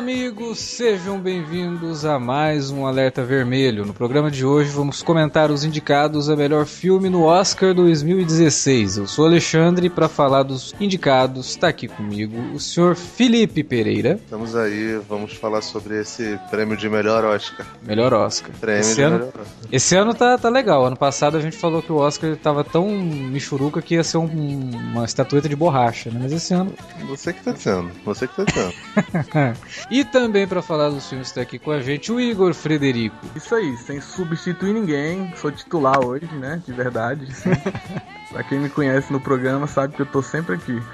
Olá, amigos, sejam bem-vindos a mais um Alerta Vermelho. No programa de hoje vamos comentar os indicados a melhor filme no Oscar 2016. Eu sou Alexandre para falar dos indicados. Está aqui comigo o senhor Felipe Pereira. Estamos aí, vamos falar sobre esse prêmio de melhor Oscar. Melhor Oscar. Prêmio esse de ano, melhor Oscar. esse ano tá, tá legal. Ano passado a gente falou que o Oscar tava tão michuruca que ia ser um- uma estatueta de borracha, né? Mas esse ano Você que tá dizendo, você que tá dizendo. E também para falar dos filmes está aqui com a gente o Igor Frederico. Isso aí, sem substituir ninguém, sou titular hoje, né? De verdade. pra quem me conhece no programa sabe que eu tô sempre aqui.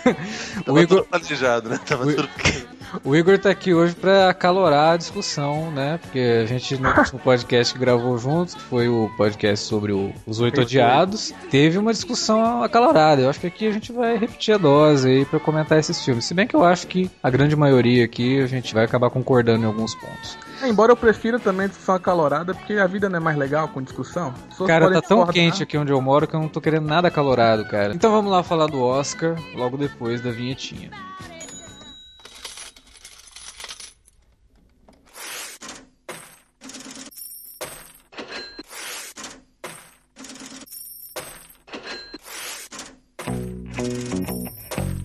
Tava O Igor- tudo planejado, né? Tava O- tudo... O Igor tá aqui hoje para acalorar a discussão, né? Porque a gente no último podcast que gravou juntos, que foi o podcast sobre o- os oito odiados, teve uma discussão acalorada. Eu acho que aqui a gente vai repetir a dose aí para comentar esses filmes. Se bem que eu acho que a grande maioria aqui a gente vai acabar concordando em alguns pontos. É, embora eu prefira também discussão acalorada, porque a vida não é mais legal com discussão. Cara, tá tão quente aqui onde eu moro que eu não tô querendo nada acalorado, cara. Então vamos lá falar do Oscar logo depois da vinhetinha.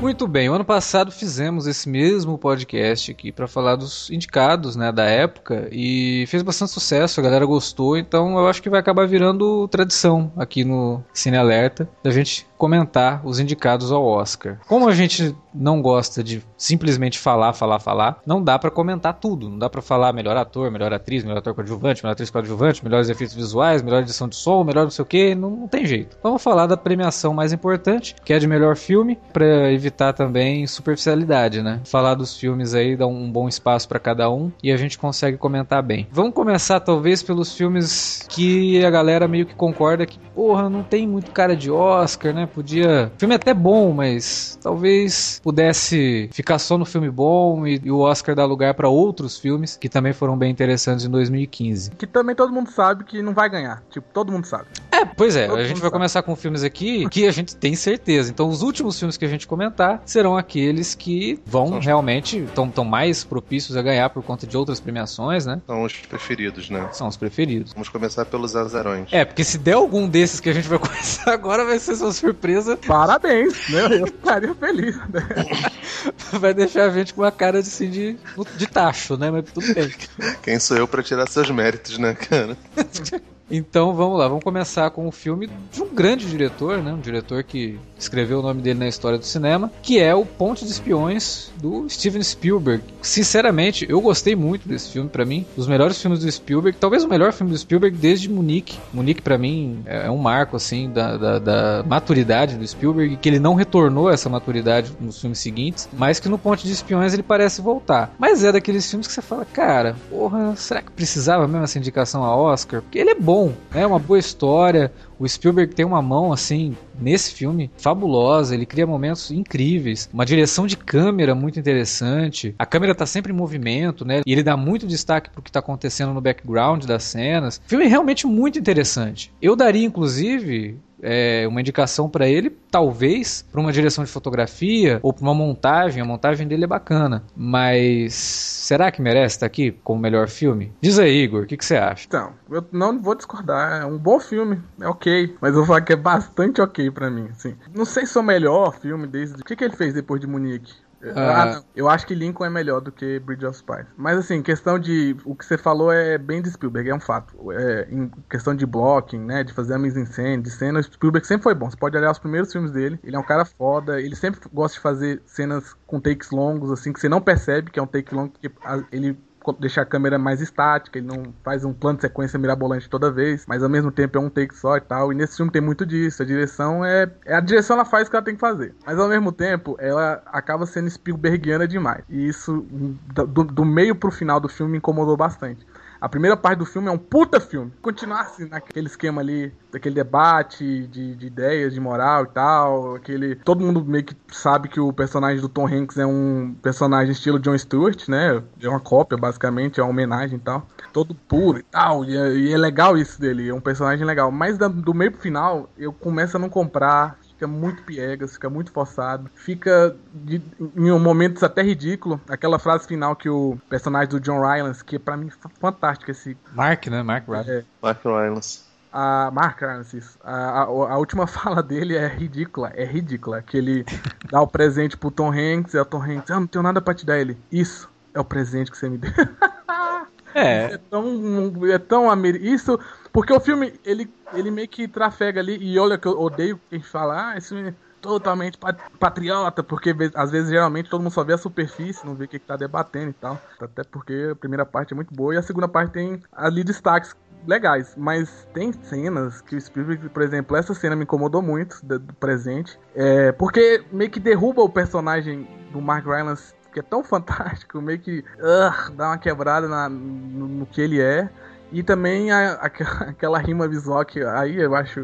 Muito bem, o ano passado fizemos esse mesmo podcast aqui para falar dos indicados, né, da época e fez bastante sucesso, a galera gostou, então eu acho que vai acabar virando tradição aqui no Cine Alerta da gente comentar os indicados ao Oscar. Como a gente não gosta de simplesmente falar, falar, falar, não dá para comentar tudo, não dá para falar melhor ator, melhor atriz, melhor ator coadjuvante, melhor atriz coadjuvante, melhores efeitos visuais, melhor edição de som, melhor não sei o que, não, não tem jeito. Então, Vamos falar da premiação mais importante, que é de melhor filme, para evitar também superficialidade, né? Falar dos filmes aí dá um bom espaço para cada um e a gente consegue comentar bem. Vamos começar talvez pelos filmes que a galera meio que concorda que, porra, não tem muito cara de Oscar, né? Podia. Filme é até bom, mas talvez pudesse ficar só no filme bom e, e o Oscar dar lugar para outros filmes que também foram bem interessantes em 2015. Que também todo mundo sabe que não vai ganhar. Tipo, todo mundo sabe. É, pois é, a gente vai começar com filmes aqui que a gente tem certeza. Então, os últimos filmes que a gente comentar serão aqueles que vão realmente estão tão mais propícios a ganhar por conta de outras premiações, né? São os preferidos, né? São os preferidos. Vamos começar pelos azarões. É, porque se der algum desses que a gente vai começar agora, vai ser sua surpresa. Parabéns, né? Eu ficaria feliz. Né? Vai deixar a gente com uma cara de, assim, de, de tacho, né? Mas tudo bem. Quem sou eu pra tirar seus méritos, né, cara? Então vamos lá, vamos começar com o filme de um grande diretor, né? Um diretor que escreveu o nome dele na história do cinema, que é o Ponte de Espiões do Steven Spielberg. Sinceramente, eu gostei muito desse filme pra mim, dos melhores filmes do Spielberg, talvez o melhor filme do Spielberg desde Munique. Munique pra mim é um marco assim da, da, da maturidade do Spielberg, que ele não retornou essa maturidade nos filmes seguintes, mas que no Ponte de Espiões ele parece voltar. Mas é daqueles filmes que você fala, cara, porra, será que precisava mesmo essa indicação a Oscar? Porque ele é bom, é uma boa história. O Spielberg tem uma mão assim nesse filme fabulosa, ele cria momentos incríveis, uma direção de câmera muito interessante. A câmera tá sempre em movimento, né? E ele dá muito destaque pro que tá acontecendo no background das cenas. Filme realmente muito interessante. Eu daria inclusive é, uma indicação pra ele, talvez pra uma direção de fotografia ou pra uma montagem. A montagem dele é bacana, mas será que merece estar aqui como melhor filme? Diz aí, Igor, o que, que você acha? Então, eu não vou discordar. É um bom filme, é ok. Mas eu vou falar que é bastante ok pra mim. Assim. Não sei se é o melhor filme desde. O que, que ele fez depois de Munique? Ah, não. Eu acho que Lincoln é melhor do que Bridge of Spies. Mas assim, questão de. O que você falou é bem de Spielberg, é um fato. É, em questão de blocking, né? De fazer a mise en scène, de cena, Spielberg sempre foi bom. Você pode olhar os primeiros filmes dele. Ele é um cara foda. Ele sempre gosta de fazer cenas com takes longos, assim, que você não percebe que é um take longo, porque ele deixar a câmera mais estática, ele não faz um plano de sequência mirabolante toda vez, mas ao mesmo tempo é um take só e tal. E nesse filme tem muito disso. A direção é, é a direção ela faz o que ela tem que fazer, mas ao mesmo tempo ela acaba sendo Spielbergiana demais. E isso do, do meio pro final do filme me incomodou bastante. A primeira parte do filme é um puta filme. Continuasse naquele esquema ali, daquele debate de, de, ideias, de moral e tal. Aquele. Todo mundo meio que sabe que o personagem do Tom Hanks é um personagem estilo John Stewart, né? É uma cópia, basicamente, é uma homenagem e tal. Todo puro e tal. E é, e é legal isso dele, é um personagem legal. Mas da, do meio pro final, eu começo a não comprar fica muito piegas, fica muito forçado, fica de, em momentos até ridículo. Aquela frase final que o personagem do John Rylance, que é pra mim fantástico esse. Mark, né? Mark Rylance. É, Mark Rylance. A Mark Rylance, isso. A, a, a, última fala dele é ridícula, é ridícula. Que ele dá o presente pro Tom Hanks e o Tom Hanks, ah, não tenho nada pra te dar ele. Isso é o presente que você me deu. É. é tão. É tão amer... Isso. Porque o filme, ele, ele meio que trafega ali. E olha que eu odeio quem fala, ah, esse filme é totalmente patriota, porque às vezes geralmente todo mundo só vê a superfície, não vê o que, que tá debatendo e tal. Até porque a primeira parte é muito boa e a segunda parte tem ali destaques legais, mas tem cenas que o Spielberg, por exemplo, essa cena me incomodou muito do, presente, é, porque meio que derruba o personagem do Mark Rylance que é tão fantástico, meio que uh, dá uma quebrada na, no, no, que ele é. E também a, a, aquela rima visual que aí eu acho.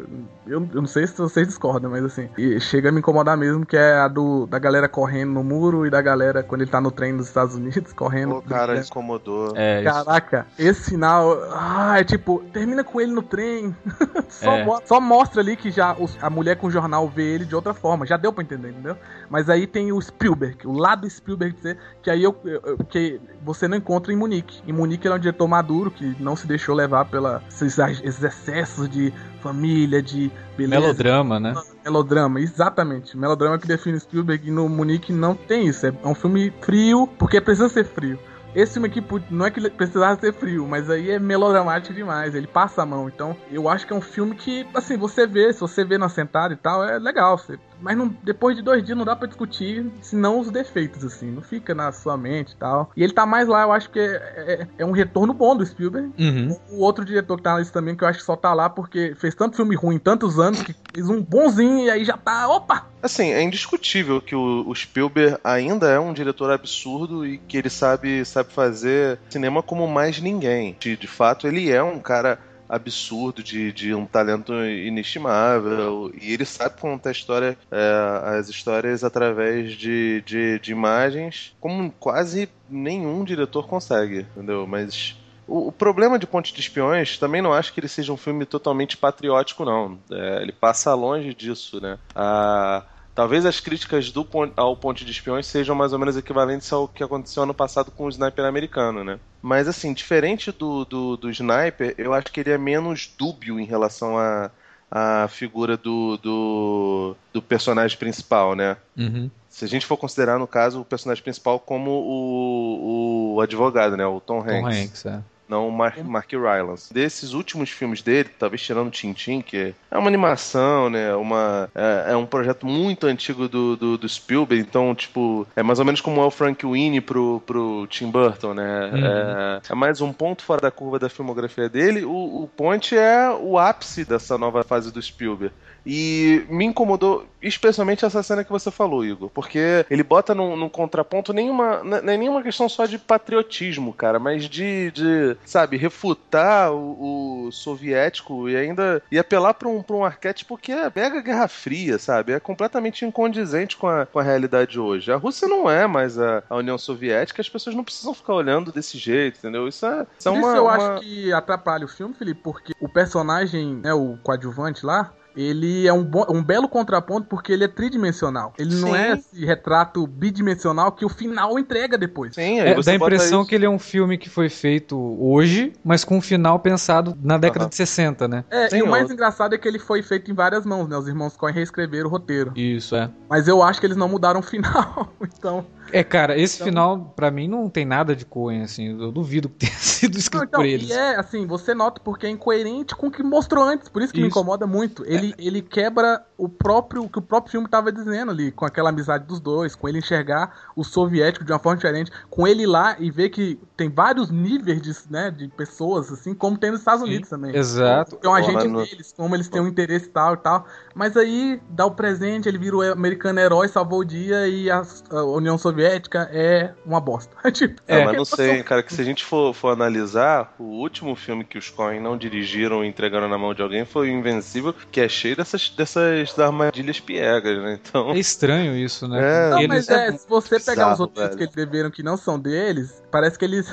Eu, eu, não sei se vocês discordam, mas assim, chega a me incomodar mesmo, que é a do da galera correndo no muro e da galera quando ele tá no trem dos Estados Unidos correndo. O cara incomodou. É, Caraca, isso. esse sinal. Ah, é tipo, termina com ele no trem. só, é. mo só, mostra ali que já os, a mulher com o jornal vê ele de outra forma. Já deu pra entender, entendeu? Mas aí tem o Spielberg, o lado Spielberg que aí eu, eu, que você não encontra em Munique. Em Munique ele é um diretor maduro que não se deixou levar pela esses, esses excessos de família, de beleza. Melodrama, né? Melodrama, exatamente. Melodrama que define Spielberg e no Munique não tem isso. É um filme frio, porque precisa ser frio. Esse filme aqui não é que precisava ser frio, mas aí é melodramático demais, ele passa a mão. Então, eu acho que é um filme que, assim, você vê, se você vê na sentada e tal, é legal. Você mas não, depois de dois dias não dá para discutir, senão os defeitos, assim. Não fica na sua mente e tal. E ele tá mais lá, eu acho que é, é, é um retorno bom do Spielberg. Uhum. O outro diretor que tá na lista também, que eu acho que só tá lá porque fez tanto filme ruim, tantos anos, que fez um bonzinho e aí já tá. Opa! Assim, é indiscutível que o, o Spielberg ainda é um diretor absurdo e que ele sabe, sabe fazer cinema como mais ninguém. De, de fato, ele é um cara absurdo, de, de um talento inestimável. E ele sabe contar história, é, as histórias através de, de, de, imagens, como quase nenhum diretor consegue, entendeu? Mas. O, o, problema de Ponte de Espiões, também não acho que ele seja um filme totalmente patriótico, não. É, ele passa longe disso, né? A, Talvez as críticas do, ao Ponte de Espiões sejam mais ou menos equivalentes ao que aconteceu ano passado com o Sniper americano, né? Mas, assim, diferente do, do, do Sniper, eu acho que ele é menos dúbio em relação a, a figura do, do, do personagem principal, né? Uhum. Se a gente for considerar, no caso, o personagem principal como o, o advogado, né? O Tom Hanks. Tom Hanks, é não o Mark, Mark Rylance. Desses últimos filmes dele, talvez tirando Tintin, que é uma animação, né? Uma, é, é um projeto muito antigo do, do, do, Spielberg, então, tipo, é mais ou menos como é o Frank Winnie pro, pro Tim Burton, né? Uhum. É, é, mais um ponto fora da curva da filmografia dele. O, o Ponte é o ápice dessa nova fase do Spielberg. E me incomodou especialmente essa cena que você falou, Igor, porque ele bota num, num contraponto nenhuma, não é nenhuma questão só de patriotismo, cara, mas de, de sabe, refutar o, o soviético e ainda e apelar para um, pra um arquétipo que é mega Guerra Fria, sabe? É completamente incondizente com a, com a realidade hoje. A Rússia não é mais a, a União Soviética, as pessoas não precisam ficar olhando desse jeito, entendeu? Isso é, isso é uma. Isso eu uma... acho que atrapalha o filme, Felipe, porque o personagem, né, o coadjuvante lá, ele é um, um belo contraponto porque ele é tridimensional. Ele Sim. não é esse retrato bidimensional que o final entrega depois. Sim, é, dá a impressão que ele é um filme que foi feito hoje, mas com um final pensado na década uhum. de 60, né? É, Sim, e o mais engraçado é que ele foi feito em várias mãos, né? Os irmãos Coen reescreveram o roteiro. Isso, é. Mas eu acho que eles não mudaram o final, então... É, cara, esse então... final, para mim, não tem nada de Coen, assim. Eu duvido que tenha sido escrito não, então, por eles. E é, assim, você nota porque é incoerente com o que mostrou antes. Por isso que isso. me incomoda muito. Ele, é. ele quebra o próprio, o que o próprio filme tava dizendo ali, com aquela amizade dos dois, com ele enxergar o soviético de uma forma diferente, com ele lá e ver que tem vários níveis de, né, de pessoas, assim, como tem nos Estados Unidos Sim, também. Exato. Tem um agente no... deles, como eles têm um interesse tal e tal. Mas aí dá o presente, ele vira o americano herói, salvou o dia e a, a União Soviética é uma bosta. tipo, é, mas não sei, cara, que se a gente for, for analisar, o último filme que os Coen não dirigiram e entregaram na mão de alguém foi o Invencível, que é cheio dessas, dessas armadilhas piegas, né? Então... É estranho isso, né? É. Não, mas é, se você pegar os outros velho. que eles escreveram que não são deles, parece que eles,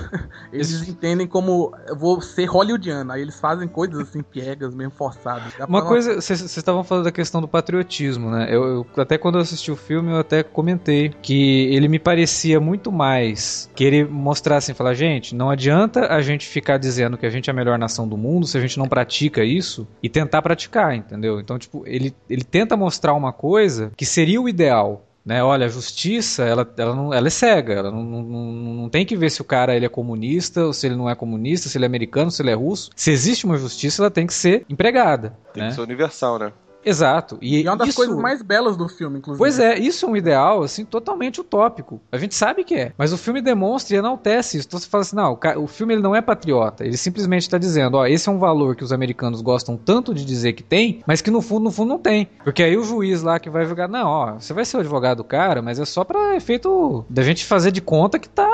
eles entendem como eu vou ser hollywoodiano. Aí eles fazem coisas assim piegas, mesmo forçadas. Uma coisa, vocês estavam falando da questão do patriotismo, né? Eu, eu, até quando eu assisti o filme, eu até comentei que ele me parecia muito mais querer mostrar assim, falar, gente, não adianta a gente ficar dizendo que a gente é a melhor nação do mundo se a gente não pratica isso e tentar praticar, entendeu? Então, tipo, ele, ele tenta mostrar uma coisa que seria o ideal, né? Olha, a justiça, ela, ela, não, ela é cega, ela não, não, não tem que ver se o cara ele é comunista, ou se ele não é comunista, se ele é americano, se ele é russo. Se existe uma justiça, ela tem que ser empregada. Tem né? que ser universal, né? Exato. E, e é uma das isso... coisas mais belas do filme, inclusive. Pois é, isso é um ideal, assim, totalmente utópico. A gente sabe que é. Mas o filme demonstra e enaltece isso. Então você fala assim, não, o filme ele não é patriota. Ele simplesmente está dizendo, ó, esse é um valor que os americanos gostam tanto de dizer que tem, mas que no fundo, no fundo não tem. Porque aí o juiz lá que vai julgar, não, ó, você vai ser o advogado do cara, mas é só para efeito da gente fazer de conta que tá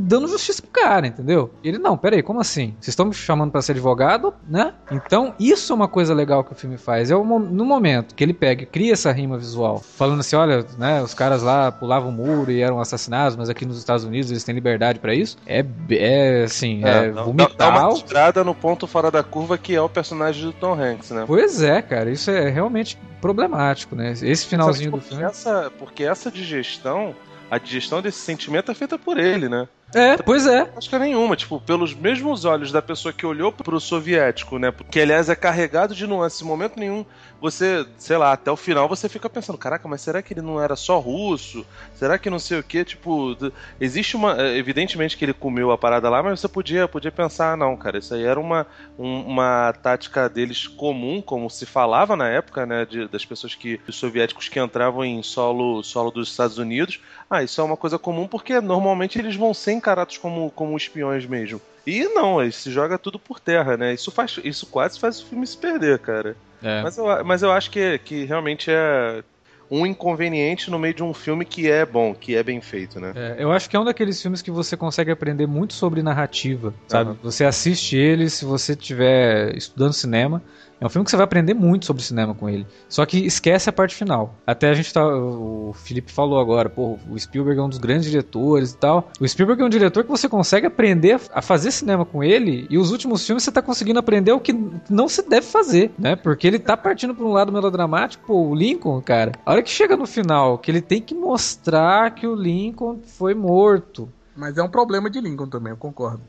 dando justiça pro cara, entendeu? E ele, não, peraí, como assim? Vocês estão me chamando para ser advogado, né? Então, isso é uma coisa legal que o filme faz. É o, no momento que ele pega e cria essa rima visual, falando assim, olha, né, os caras lá pulavam o muro e eram assassinados, mas aqui nos Estados Unidos eles têm liberdade para isso. É, é assim, é, é vomital. Dá uma estrada no ponto fora da curva que é o personagem do Tom Hanks, né? Pois é, cara, isso é realmente problemático, né? Esse finalzinho do filme. Essa, porque essa digestão a digestão desse sentimento é feita por ele, né? É, pois é. Acho que é nenhuma, tipo, pelos mesmos olhos da pessoa que olhou pro soviético, né? Porque, aliás, é carregado de nuances. Em momento nenhum, você, sei lá, até o final você fica pensando, caraca, mas será que ele não era só russo? Será que não sei o que? Tipo, existe uma. É, evidentemente que ele comeu a parada lá, mas você podia, podia pensar, ah, não, cara, isso aí era uma, um, uma tática deles comum, como se falava na época, né? De, das pessoas que. os soviéticos que entravam em solo, solo dos Estados Unidos. Ah, isso é uma coisa comum porque normalmente eles vão ser encarados como, como espiões mesmo. E não, ele se joga tudo por terra, né? Isso, faz, isso quase faz o filme se perder, cara. É. Mas, eu, mas eu acho que, que realmente é um inconveniente no meio de um filme que é bom, que é bem feito, né? É, eu acho que é um daqueles filmes que você consegue aprender muito sobre narrativa, sabe? Uhum. Você assiste ele se você estiver estudando cinema, é um filme que você vai aprender muito sobre cinema com ele. Só que esquece a parte final. Até a gente tá. O Felipe falou agora, pô, o Spielberg é um dos grandes diretores e tal. O Spielberg é um diretor que você consegue aprender a fazer cinema com ele. E os últimos filmes você tá conseguindo aprender o que não se deve fazer, né? Porque ele tá partindo pra um lado melodramático, pô, o Lincoln, cara. A hora que chega no final, que ele tem que mostrar que o Lincoln foi morto. Mas é um problema de Lincoln também, eu concordo.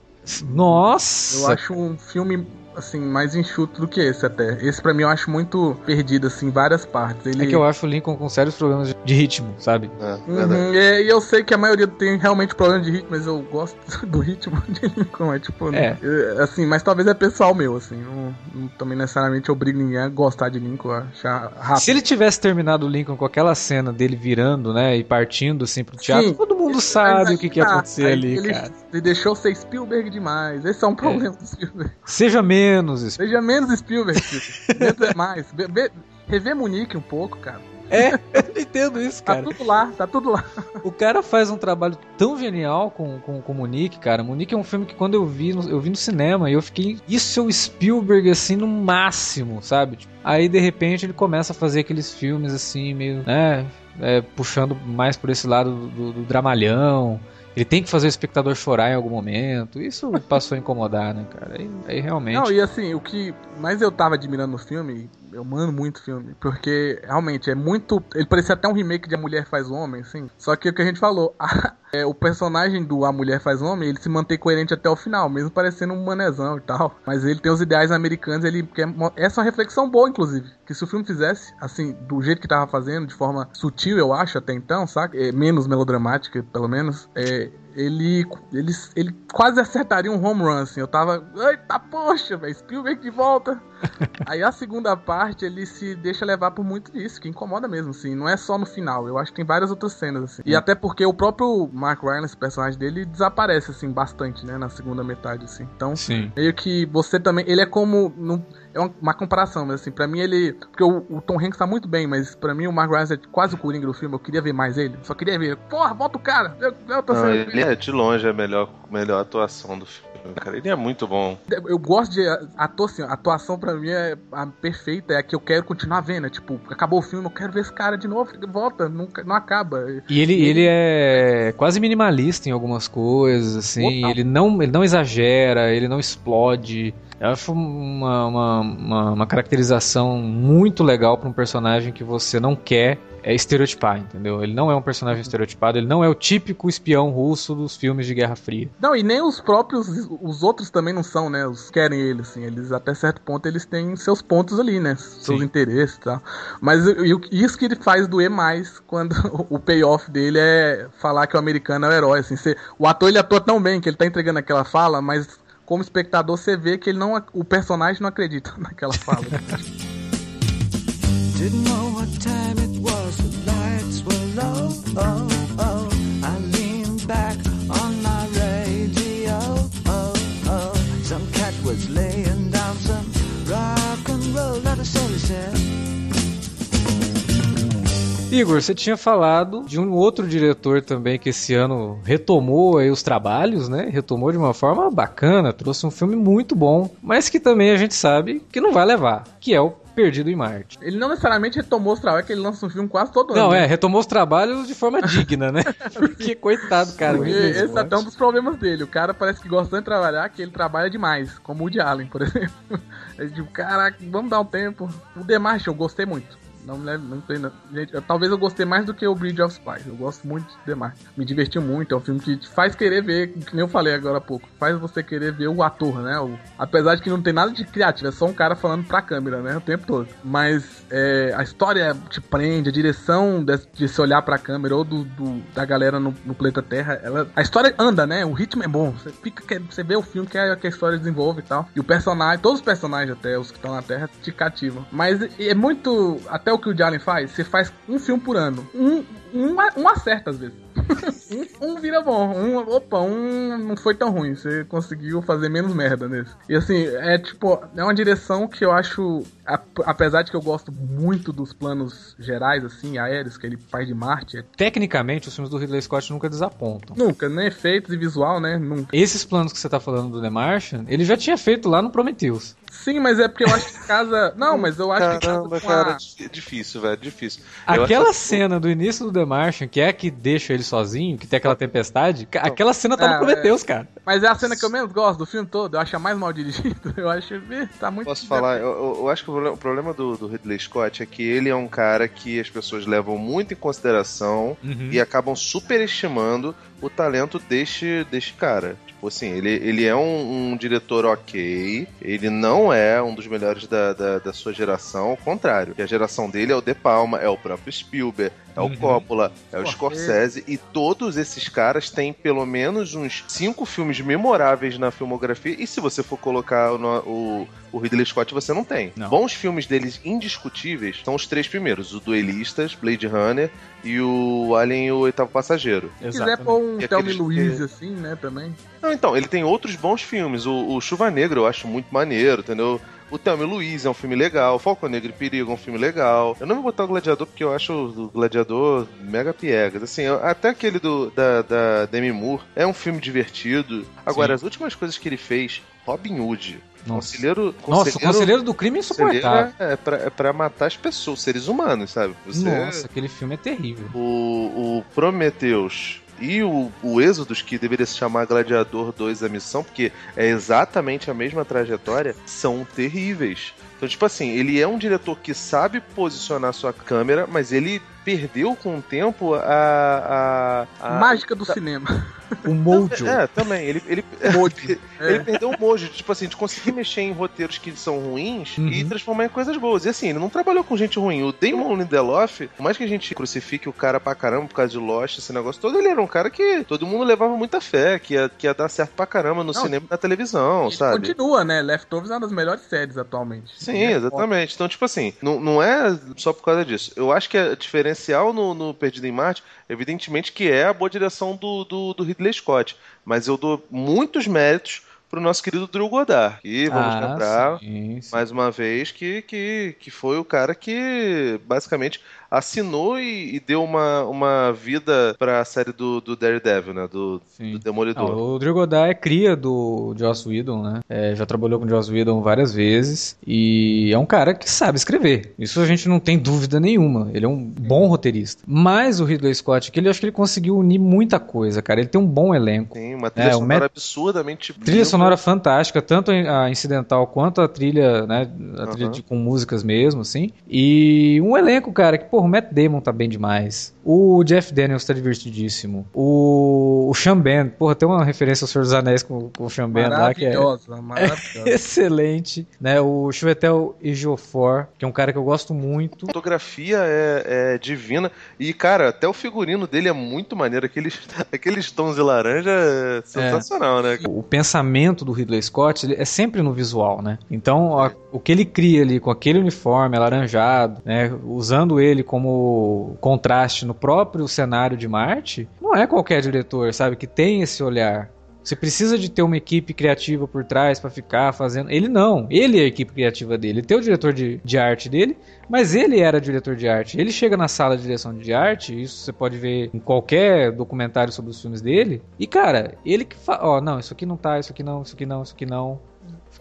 Nossa! Eu acho um filme assim, mais enxuto do que esse até. Esse para mim eu acho muito perdido, assim, em várias partes. Ele... É que eu acho o Lincoln com sérios problemas de ritmo, sabe? É, uhum, e eu sei que a maioria tem realmente problema de ritmo, mas eu gosto do ritmo de Lincoln. É tipo, é. é. assim, mas talvez é pessoal meu, assim. Não, não, também necessariamente obrigo ninguém a gostar de Lincoln, a achar rápido. Se ele tivesse terminado o Lincoln com aquela cena dele virando, né, e partindo assim pro teatro, Sim, todo mundo sabe o que, que ia acontecer ali, ele, cara. Ele deixou ser Spielberg demais. Esse é um é. problema é. do Spielberg. Seja menos menos Spielberg. Seja menos Spielberg, menos é mais. Be, be, rever Munique um pouco, cara. É, eu entendo isso, tá cara. Tá tudo lá, tá tudo lá. O cara faz um trabalho tão genial com, com, com Munique, cara. Munique é um filme que quando eu vi, no, eu vi no cinema e eu fiquei. Isso é o Spielberg, assim, no máximo, sabe? Tipo, aí de repente ele começa a fazer aqueles filmes assim, meio, né? É, puxando mais por esse lado do, do, do dramalhão. Ele tem que fazer o espectador chorar em algum momento. Isso passou a incomodar, né, cara? Aí, aí, realmente. Não, e assim, o que mais eu tava admirando no filme, eu mando muito filme, porque realmente é muito. Ele parecia até um remake de A Mulher Faz Homem, assim. Só que o que a gente falou, a, é, o personagem do A Mulher Faz Homem, ele se mantém coerente até o final, mesmo parecendo um manezão e tal. Mas ele tem os ideais americanos, ele quer. Essa é uma reflexão boa, inclusive. Que se o filme fizesse, assim, do jeito que tava fazendo, de forma sutil, eu acho, até então, saca? É, menos melodramática, pelo menos. É, ele, ele, ele quase acertaria um home run, assim. Eu tava, eita poxa, velho, Spielberg de volta. Aí a segunda parte, ele se deixa levar por muito disso, que incomoda mesmo, assim. Não é só no final, eu acho que tem várias outras cenas, assim. E hum. até porque o próprio Mark Rylance, personagem dele, desaparece, assim, bastante, né, na segunda metade, assim. Então, Sim. meio que você também, ele é como... é uma, comparação, mas assim, pra mim ele. Porque o, o, Tom Hanks tá muito bem, mas pra mim o Mark Rylance é quase o Coringa do filme. Eu queria ver mais ele. Só queria ver. Porra, volta o cara! Eu, eu tô Não, ele é de longe a melhor, melhor atuação do filme. Cara, ele é muito bom. Eu gosto de ator, assim, a atuação pra mim é a perfeita, é a que eu quero continuar vendo. É, tipo, acabou o filme, eu quero ver esse cara de novo, volta, não, não acaba. E ele, ele é quase minimalista em algumas coisas, assim, ele não, ele não exagera, ele não explode. Eu acho uma, uma, uma, uma caracterização muito legal para um personagem que você não quer é estereotipar, entendeu? Ele não é um personagem estereotipado, ele não é o típico espião russo dos filmes de Guerra Fria. Não, e nem os próprios, os outros também não são, né? Os querem ele, assim. Eles, até certo ponto, eles têm seus pontos ali, né? Seus Sim. interesses e tal. Mas isso que ele faz doer mais quando o payoff dele é falar que o americano é o herói, assim. Você, o ator, ele atua tão bem que ele tá entregando aquela fala, mas como espectador, você vê que ele não, o personagem não acredita naquela fala. Didn't know what time it was, the lights were low. Oh. Igor, você tinha falado de um outro diretor também que esse ano retomou aí os trabalhos, né? Retomou de uma forma bacana, trouxe um filme muito bom, mas que também a gente sabe que não vai levar, que é o Perdido em Marte. Ele não necessariamente retomou os trabalhos, é que ele lança um filme quase todo ano. Não, é, retomou os trabalhos de forma digna, né? Porque, coitado, cara. Porque esse é até um dos problemas dele. O cara parece que gosta de trabalhar, que ele trabalha demais, como o de Allen, por exemplo. Ele tipo, caraca, vamos dar um tempo. O Demarche eu gostei muito. Não me leve. Gente, eu, talvez eu gostei mais do que o Bridge of Spies. Eu gosto muito demais. Me divertiu muito. É um filme que te faz querer ver, que nem eu falei agora há pouco. Faz você querer ver o ator, né? O, apesar de que não tem nada de criativo, é só um cara falando pra câmera, né? O tempo todo. Mas é, a história te prende, a direção de, de se olhar pra câmera ou do, do da galera no, no, planeta Terra, ela, a história anda, né? O ritmo é bom. Você, fica, você vê o filme que a, que a história desenvolve e tal. E o personagem, todos os personagens até, os que estão na Terra, te cativam. Mas é muito. Até o que o Jalen faz, você faz um filme por ano. Um, um, um acerta às vezes. um, um, vira bom. Um, opa, um não foi tão ruim. Você conseguiu fazer menos merda nesse. E assim, é tipo, é uma direção que eu acho. Apesar de que eu gosto muito dos planos gerais, assim, aéreos, que ele faz de Marte. É... Tecnicamente, os filmes do Ridley Scott nunca desapontam. Nunca, nem efeitos e visual, né? Nunca. Esses planos que você tá falando do The Martian, ele já tinha feito lá no Prometheus. Sim, mas é porque eu acho que casa. Não, mas eu acho Caramba, que casa. Cara, a... difícil, velho, difícil. Aquela cena do início do The Martian, que é a que deixa ele sozinho, que tem aquela tempestade, aquela cena tá no é, Prometheus, é... cara. Mas é a cena que eu menos gosto do filme todo, eu acho a mais mal dirigida. Eu acho que tá muito. Posso falar? Eu, eu, acho que o problema do, do, Ridley Scott é que ele é um cara que as pessoas levam muito em consideração uhum. e acabam superestimando o talento deste, deste cara. Tipo assim, ele, ele é um, um, diretor ok, ele não é um dos melhores da, da, da, sua geração, ao contrário. a geração dele é o De Palma, é o próprio Spielberg, é o uhum. Coppola, é o Scorsese, e todos esses caras têm pelo menos uns cinco filmes memoráveis na filmografia, e se você for colocar o, o, o Ridley Scott, você não tem. Não. Bons filmes deles indiscutíveis são os três primeiros: o Duelistas, Blade Runner e o Alien e o Oitavo Passageiro. Se quiser pôr um Thelma Louise que... assim, né, também. Não, então, ele tem outros bons filmes. O, o Chuva Negra eu acho muito maneiro, entendeu? O Thelma Luiz é um filme legal. Falcão Negro e Perigo é um filme legal. Eu não vou botar o Gladiador porque eu acho o Gladiador mega piegas. Assim, até aquele do, da, da Demi Moore é um filme divertido. Agora, Sim. as últimas coisas que ele fez, Robin Hood. Nossa. Conselheiro, conselheiro, Nossa, o conselheiro do crime é insuportável. É, é, pra, é pra matar as pessoas, seres humanos, sabe? Você, Nossa, aquele filme é terrível. O, o Prometheus e o, o Êxodos, que deveria se chamar Gladiador 2 A Missão, porque é exatamente a mesma trajetória, são terríveis. Então, tipo assim, ele é um diretor que sabe posicionar sua câmera, mas ele perdeu com o tempo a. a, a Mágica do cinema. O mojo. É, também. Ele, ele, Mojo. ele perdeu o mojo, tipo assim, de conseguir mexer em roteiros que são ruins Uhum. e transformar em coisas boas. E assim, ele não trabalhou com gente ruim. O Damon Lindelof, por mais que a gente crucifique o cara pra caramba por causa de Lost, esse negócio todo, ele era um cara que todo mundo levava muita fé, que ia, que ia dar certo pra caramba no Não, cinema e na televisão, Ele sabe? continua, né? Leftovers é uma das melhores séries atualmente. Sim, é exatamente. Então, tipo assim, não, não é só por causa disso. Eu acho que a diferencial no, no Perdido em Marte, evidentemente, que é a boa direção do, do, do Ridley Scott. Mas eu dou muitos méritos pro nosso querido Drew Goddard. E vamos Ah, lembrar, sim, sim. mais uma vez, que, que, que foi o cara que basicamente assinou e, e deu uma, uma vida pra série do, do Daredevil, né? Do, do Demolidor. Não, o Drew Goddard é cria do Joss Whedon, né? É, já trabalhou com o Joss Whedon várias vezes e é um cara que sabe escrever. Isso a gente não tem dúvida nenhuma. Ele é um bom roteirista. Mas o Ridley Scott, que ele acho que ele conseguiu unir muita coisa, cara. Ele tem um bom elenco. Sim, uma trilha É, sonora Matt- absurdamente Trilha sonora fantástica, tanto a incidental quanto a trilha, né? A trilha Aham. de- com músicas mesmo, assim. E um elenco, cara, que, porra, o Matt Damon tá bem demais. O Jeff Daniels tá divertidíssimo. O, o Sean Ben, porra, tem uma referência ao Senhor dos Anéis com, com o Sean Ben lá que é Maravilhosa, maravilhosa. excelente, né? O Chuvetel Ejiofor, que é um cara que eu gosto muito. A fotografia é, é divina. E, cara, até o figurino dele é muito maneiro. Aqueles, aqueles tons de laranja é sensacional, né? O pensamento do Ridley Scott ele é sempre no visual, né? Então, a- o que ele cria ali com aquele uniforme alaranjado, né, usando ele como contraste no próprio cenário de Marte, não é qualquer diretor, sabe, que tem esse olhar. Você precisa de ter uma equipe criativa por trás pra ficar fazendo. Ele não. Ele é a equipe criativa dele. Ele tem o diretor de, de arte dele, mas ele era diretor de arte. Ele chega na sala de direção de arte, isso você pode ver em qualquer documentário sobre os filmes dele. E cara, ele que fala, ó, não, isso aqui não tá, isso aqui não, isso aqui não, isso aqui não.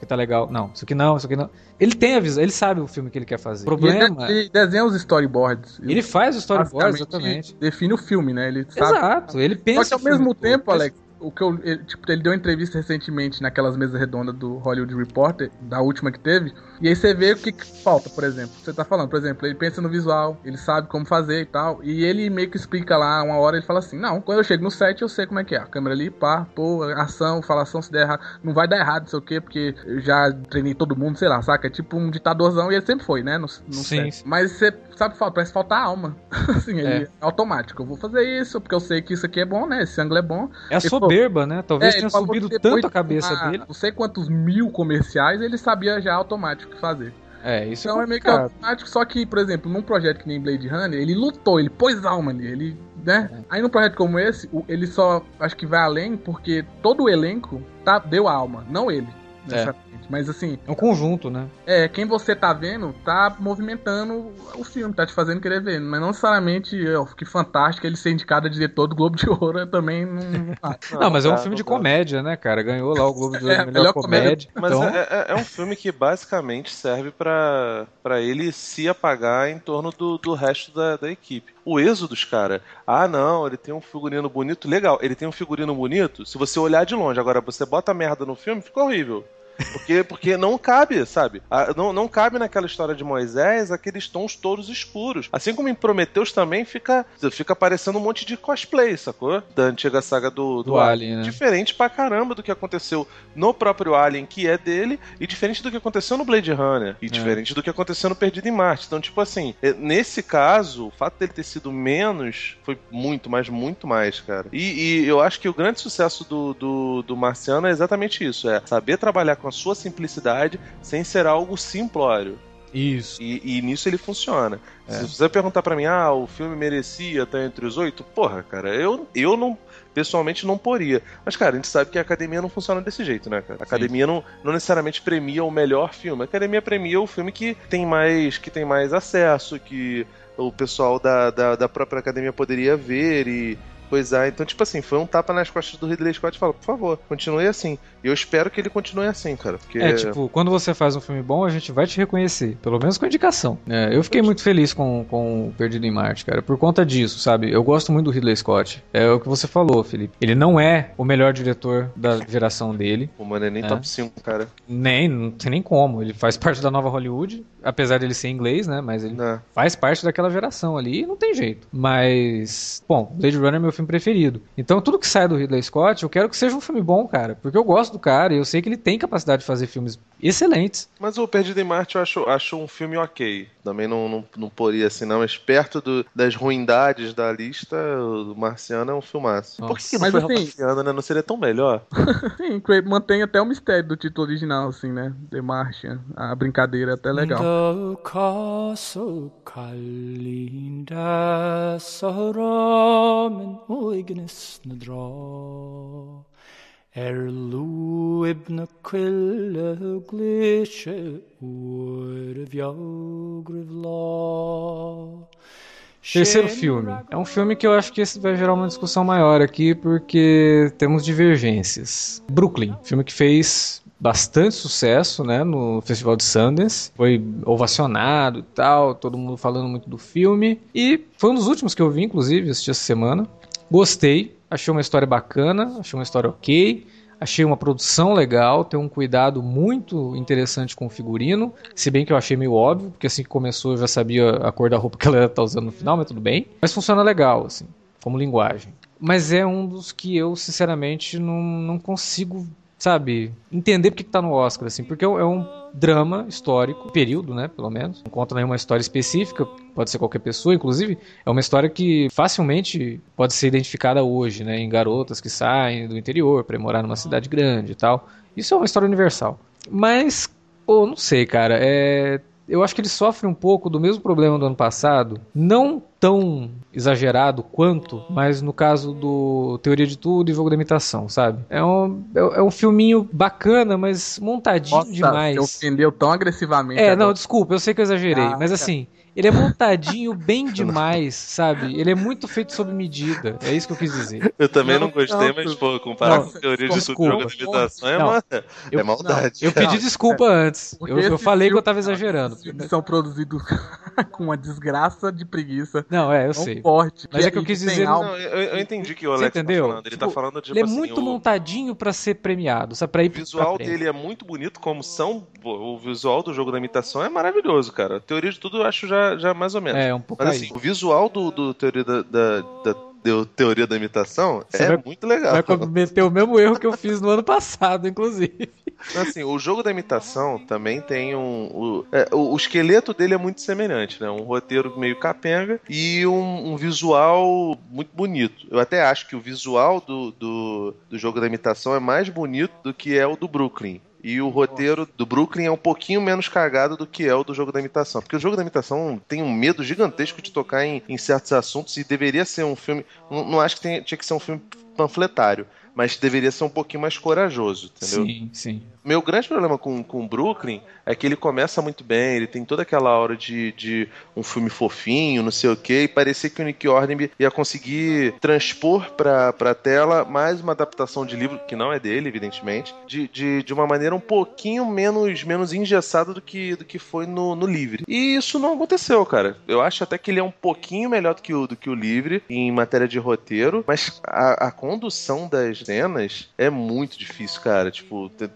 Aqui tá legal. Não, isso aqui não, isso aqui não. Ele tem a visão, ele sabe o filme que ele quer fazer. O E ele, problema, ele desenha os storyboards. ele faz o storyboard, Basicamente, exatamente. define o filme, né? Ele sabe. Exato, ele pensa Só que ao filme mesmo tempo, Alex, o que eu, ele, tipo, ele deu uma entrevista recentemente naquelas mesas redondas do Hollywood Reporter, da última que teve, e aí você vê o que, que falta, por exemplo. Você tá falando, por exemplo, ele pensa no visual, ele sabe como fazer e tal, e ele meio que explica lá, uma hora ele fala assim, não, quando eu chego no set eu sei como é que é, a câmera ali, pá, pô, ação, falação, se der errado, não vai dar errado, não sei o quê, porque eu já treinei todo mundo, sei lá, saca? É tipo um ditadorzão, e ele sempre foi, né, no, no Sim, set. Mas você sabe, parece faltar alma. assim, ele É. é automático, eu vou fazer isso, porque eu sei que isso aqui é bom, né, esse ângulo é bom, É a soberba, né? Talvez é, tenha subido tanto a cabeça dele. Não sei quantos mil comerciais, ele sabia já automático o que fazer. É, isso Então é é meio que automático, só que, por exemplo, num projeto que nem Blade Runner, ele lutou, ele pôs alma ali, ele, né? É. Aí num projeto como esse, ele só acho que vai além porque todo o elenco tá, deu alma, não ele, É. Mas assim, É um conjunto, né? é, quem você tá vendo tá movimentando o filme, tá te fazendo querer ver. Mas não necessariamente, ó, que fantástico ele ser indicado a diretor do Globo de Ouro, eu também não. Ah, Não, mas é um filme de comédia, né, cara? Ganhou lá o Globo de Ouro É, melhor, melhor comédia. Mas então, é, é- é um filme que basicamente serve pra pra ele se apagar em torno do, do resto da, da equipe. O Êxodos, cara, ah não, ele tem um figurino bonito, legal, ele tem um figurino bonito, se você olhar de longe, agora você bota merda no filme, fica horrível. Porque, porque não cabe, sabe? Não, não cabe naquela história de Moisés aqueles tons todos escuros. Assim como em Prometheus também fica, fica parecendo um monte de cosplay, sacou? Da antiga saga do, do, Do Alien, né? Diferente pra caramba do que aconteceu no próprio Alien, que é dele, e diferente do que aconteceu no Blade Runner, e diferente do que aconteceu no Perdido em Marte. Então, tipo assim, é, nesse caso, o fato dele ter sido menos foi muito, mas muito mais, cara. E, e eu acho que o grande sucesso do, do, do Marciano é exatamente isso: é saber trabalhar com a sua simplicidade sem ser algo simplório. isso. E, e nisso ele funciona. É. Se você perguntar pra mim, ah, o filme merecia estar entre os oito, porra, cara, eu, eu não. Pessoalmente não poria. Mas, cara, a gente sabe que a academia não funciona desse jeito, né, cara? A academia não, não necessariamente premia o melhor filme. A academia premia o filme que tem mais, que tem mais acesso, que o pessoal da, da, da própria academia poderia ver e, coisar. Então, tipo assim, foi um tapa nas costas do Ridley Scott e fala, por favor, continue assim. E eu espero que ele continue assim, cara. Porque... É, tipo, quando você faz um filme bom, a gente vai te reconhecer. Pelo menos com indicação. É, eu fiquei muito feliz com, com Perdido em Marte, cara, por conta disso, sabe? Eu gosto muito do Ridley Scott. É o que você falou, Felipe. Ele não é o melhor diretor da geração dele. O mano é nem É. top 5, cara. Nem, não tem nem como. Ele faz parte da nova Hollywood, apesar dele ser inglês, né? Mas ele Né? faz parte daquela geração ali e não tem jeito. Mas, bom, Blade Runner é meu filme preferido. Então tudo que sai do Ridley Scott, eu quero que seja um filme bom, cara. Porque eu gosto do cara e eu sei que ele tem capacidade de fazer filmes excelentes. Mas o Perdido em Marte eu acho, acho um filme ok. Também não, não, não poria assim, não. Mas perto do- das ruindades da lista, o Marciano é um filmaço. Por que, que não Mas foi assim- Marciano, né? Não seria tão melhor? Sim, mantém até o mistério do título original, assim, né? The Martian. A brincadeira é até legal. Law Terceiro filme. É um filme que eu acho que vai gerar uma discussão maior aqui, porque temos divergências. Brooklyn, filme que fez bastante sucesso, né, no Festival de Sundance, foi ovacionado e tal, todo mundo falando muito do filme, e foi um dos últimos que eu vi, inclusive, assisti essa semana. Gostei, achei uma história bacana, achei uma história ok, achei uma produção legal, tem um cuidado muito interessante com o figurino, se bem que eu achei meio óbvio, porque assim que começou eu já sabia a cor da roupa que ela tá usando no final, mas tudo bem. Mas funciona legal, assim, como linguagem. Mas é um dos que eu, sinceramente, não, não consigo, sabe, entender porque que tá no Oscar, assim, porque é um drama histórico, período, né, pelo menos. Não conta nenhuma história específica, pode ser qualquer pessoa, inclusive, é uma história que facilmente pode ser identificada hoje, né, em garotas que saem do interior para morar numa cidade grande e tal. Isso é uma história universal. Mas, pô, não sei, cara, é eu acho que ele sofre um pouco do mesmo problema do ano passado, não tão exagerado quanto, mas no caso do Teoria de Tudo e Jogo da Imitação, sabe? É um, é, é um filminho bacana, mas montadinho Nossa, demais. você ofendeu tão agressivamente. É, agora. não, desculpa, eu sei que eu exagerei, Ah, mas cara. assim, ele é montadinho bem demais, sabe? Ele é muito feito sob medida, é isso que eu quis dizer. Eu também não, Não, gostei, não, mas, pô, comparar não, com a teoria de desculpa. tudo jogo da imitação é, uma, eu- é maldade. Eu pedi Não, desculpa antes, Porque eu, eu falei que eu tava exagerando. esses filmes são produzidos com uma desgraça de preguiça. Não, é, eu tão sei. forte. Mas é que eu quis dizer-. Não, eu, eu entendi que o Você Alex entendeu? tá falando. Ele tá Tipo, falando, tipo ele é assim, muito o, montadinho pra ser premiado, sabe? Pra ir o visual dele é muito bonito, como são. O visual do jogo da imitação é maravilhoso, cara. A teoria de tudo eu acho já, já mais ou menos. É, um pouco Mas aí. assim, o visual do, do teoria da, da, da- do teoria da imitação Você é vai- muito legal. Vai cometer o mesmo erro que eu fiz no ano passado, inclusive. Assim, o jogo da imitação também tem um. O, é, o, o esqueleto dele é muito semelhante, né? Um roteiro meio capenga e um, um visual muito bonito. Eu até acho que o visual do, do, do jogo da imitação é mais bonito do que é o do Brooklyn. E o roteiro do Brooklyn é um pouquinho menos cagado do que é o do jogo da imitação. Porque o jogo da imitação tem um medo gigantesco de tocar em, em certos assuntos e deveria ser um filme. Não, não acho que tinha que ser um filme panfletário, mas deveria ser um pouquinho mais corajoso, entendeu? Sim, sim. Meu grande problema com, com Brooklyn é que ele começa muito bem, ele tem toda aquela aura de, de um filme fofinho, não sei o que, e parecia que o Nick Hornby ia conseguir transpor pra, pra tela mais uma adaptação de livro, que não é dele, evidentemente, de, de, de uma maneira um pouquinho menos, menos engessada do que, do que foi no, no livre. E isso não aconteceu, cara. Eu acho até que ele é um pouquinho melhor do que o, do que o livre em matéria de roteiro, mas a, a condução das cenas é muito difícil, cara. Tipo, te-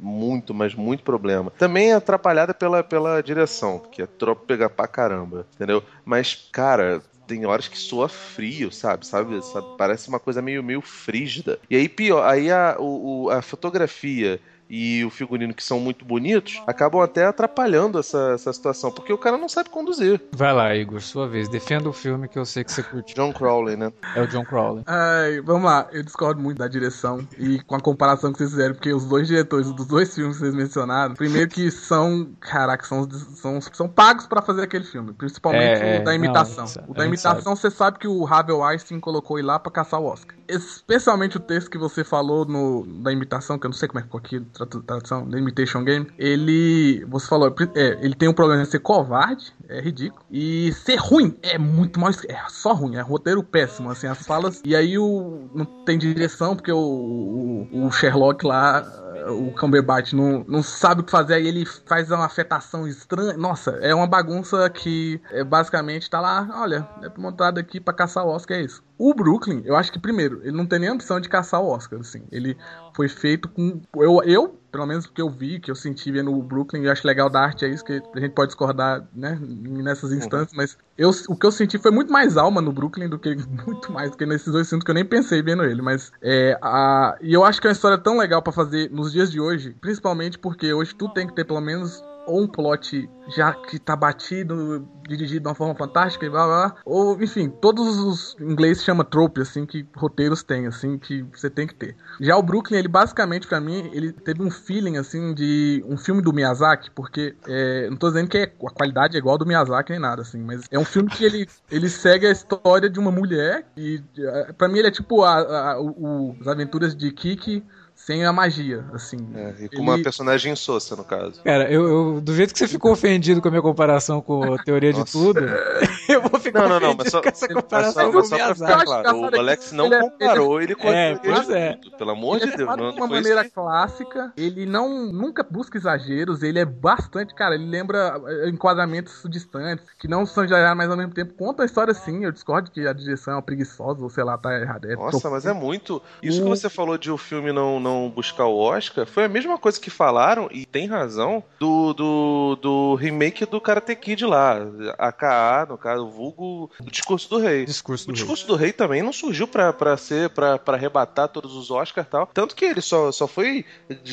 muito, mas muito problema. Também é atrapalhada pela, pela direção, porque é tropa pegar pra caramba, entendeu? Mas, cara, tem horas que soa frio, sabe? Sabe? Sabe? Parece uma coisa meio, meio frígida. E aí, pior, aí a, o- a fotografia e o figurino, que são muito bonitos, acabam até atrapalhando essa, essa situação, porque o cara não sabe conduzir. Vai lá, Igor, sua vez. Defenda o filme que eu sei que você curtiu. John Crowley, né? É o John Crowley. Ai, vamos lá, eu discordo muito da direção e com a comparação que vocês fizeram, porque os dois diretores dos dois filmes que vocês mencionaram, primeiro que são, caraca, são, são, são pagos pra fazer aquele filme, principalmente É, o da é, imitação. não, o da sabe. imitação, você sabe que o Harvey Weinstein colocou ele lá pra caçar o Oscar. Especialmente o texto que você falou no, da imitação, que eu não sei como é que ficou aqui tradução, da Imitation Game, ele, você falou, é, ele tem um problema de ser covarde, é ridículo, e ser ruim é muito mal, é só ruim, é roteiro péssimo, assim, as falas, e aí o, não tem direção, porque o, o, o Sherlock lá o Cumberbatch não, não sabe o que fazer, aí ele faz uma afetação estranha. Nossa, é uma bagunça que é, basicamente tá lá, olha, é montado aqui para caçar o Oscar, é isso. O Brooklyn, eu acho que primeiro, ele não tem nem a opção de caçar o Oscar, assim. Ele foi feito com. Eu, eu pelo menos o que eu vi, que eu senti vendo o Brooklyn, eu acho legal da arte é isso, que a gente pode discordar, né, nessas uhum. instâncias, uhum. mas eu, o que eu senti foi muito mais alma no Brooklyn do que muito mais do que nesses dois filmes que eu nem pensei vendo ele, mas é, a, e eu acho que é uma história tão legal para fazer nos dias de hoje, principalmente porque hoje tu tem que ter pelo menos ou um plot já que tá batido, dirigido de uma forma fantástica e blá blá, ou enfim, todos os ingleses chama trope assim que roteiros têm assim que você tem que ter. Já o Brooklyn, ele basicamente para mim, ele teve um feeling assim de um filme do Miyazaki, porque é, não tô dizendo que é, a qualidade é igual do Miyazaki nem nada assim, mas é um filme que ele, ele segue a história de uma mulher e é, para mim ele é tipo a, a, o, as aventuras de Kiki sem a magia, assim. É, e com ele... uma personagem insossa, no caso. Cara, eu, eu, do jeito que você ficou ofendido com a minha comparação com a teoria de tudo, eu vou ficar não, não, não, mas só, com essa comparação mas só, mas só pra ficar claro, o Alex não ele comparou ele, com é, pois é. Tudo, pelo amor de é Deus. De uma maneira isso. clássica, ele não nunca busca exageros, ele é bastante, cara, ele lembra eh, enquadramentos distantes, que não são exagerados, mas ao mesmo tempo conta a história sim, eu discordo que a direção é preguiçosa, ou sei lá, tá errado. É Nossa, mas é muito... Isso o... que você falou de o filme não, não buscar o Oscar foi a mesma coisa que falaram, e tem razão, do, do, do remake do Karate Kid lá. AKA, no caso, o vulgo do Discurso do Rei. Discurso o Discurso do Rei também não surgiu pra, pra ser, pra, pra arrebatar todos os Oscars e tal. Tanto que ele só, só foi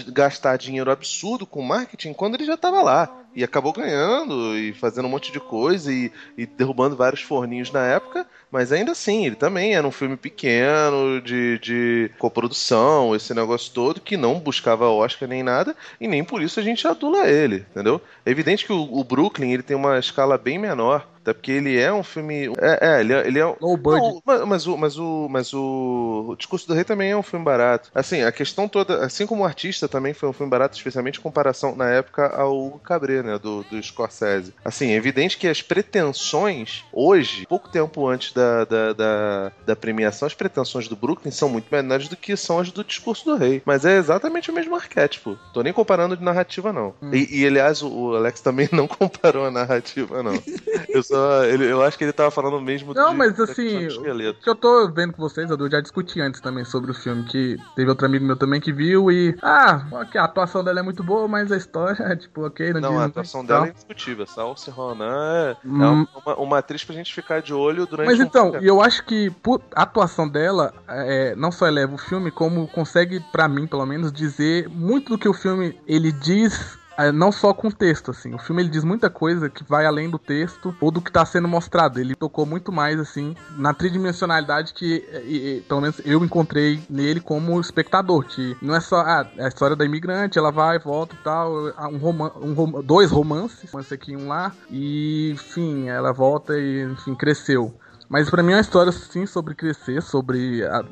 gastar dinheiro absurdo com marketing quando ele já tava lá e acabou ganhando e fazendo um monte de coisa e, e, derrubando vários forninhos na época, mas ainda assim, ele também era um filme pequeno, de, de coprodução, esse negócio todo, que não buscava Oscar nem nada, e nem por isso a gente adula ele, entendeu? É evidente que o, o Brooklyn ele tem uma escala bem menor até porque ele é um filme. É, é ele, é, ele é. Low budget. Não, mas, o, mas, o, mas o. O Discurso do Rei também é um filme barato. Assim, a questão toda. Assim como o artista também foi um filme barato, especialmente em comparação na época ao Cabré, né? Do, do Scorsese. Assim, é evidente que as pretensões, hoje, pouco tempo antes da, da, da, da premiação, as pretensões do Brooklyn são muito menores do que são as do Discurso do Rei. Mas é exatamente o mesmo arquétipo. Tô nem comparando de narrativa, não. Hum. E, e, aliás, o, o Alex também não comparou a narrativa, não. Eu só ele, eu acho que ele tava falando mesmo Não, de, mas assim, o que eu tô vendo com vocês, eu já discuti antes também sobre o filme, que teve outro amigo meu também que viu e. Ah, a atuação dela é muito boa, mas a história é tipo, ok, não Não, a atuação dela é indiscutível. Salsa Ronan é, hum. é uma, uma, atriz pra gente ficar de olho durante Mas então, e eu acho que por, a atuação dela é, não só eleva o filme, como consegue, para mim, pelo menos, dizer muito do que o filme ele diz não só com texto, assim. O filme ele diz muita coisa que vai além do texto ou do que está sendo mostrado. Ele tocou muito mais, assim, na tridimensionalidade que, e, e, pelo menos, eu encontrei nele como espectador. Que não é só ah, é a história da imigrante, ela vai, volta e tal. Um roman um rom dois romances, um aqui e um lá. E, enfim, ela volta e, enfim, cresceu. Mas para mim é uma história sim sobre crescer, sobre a,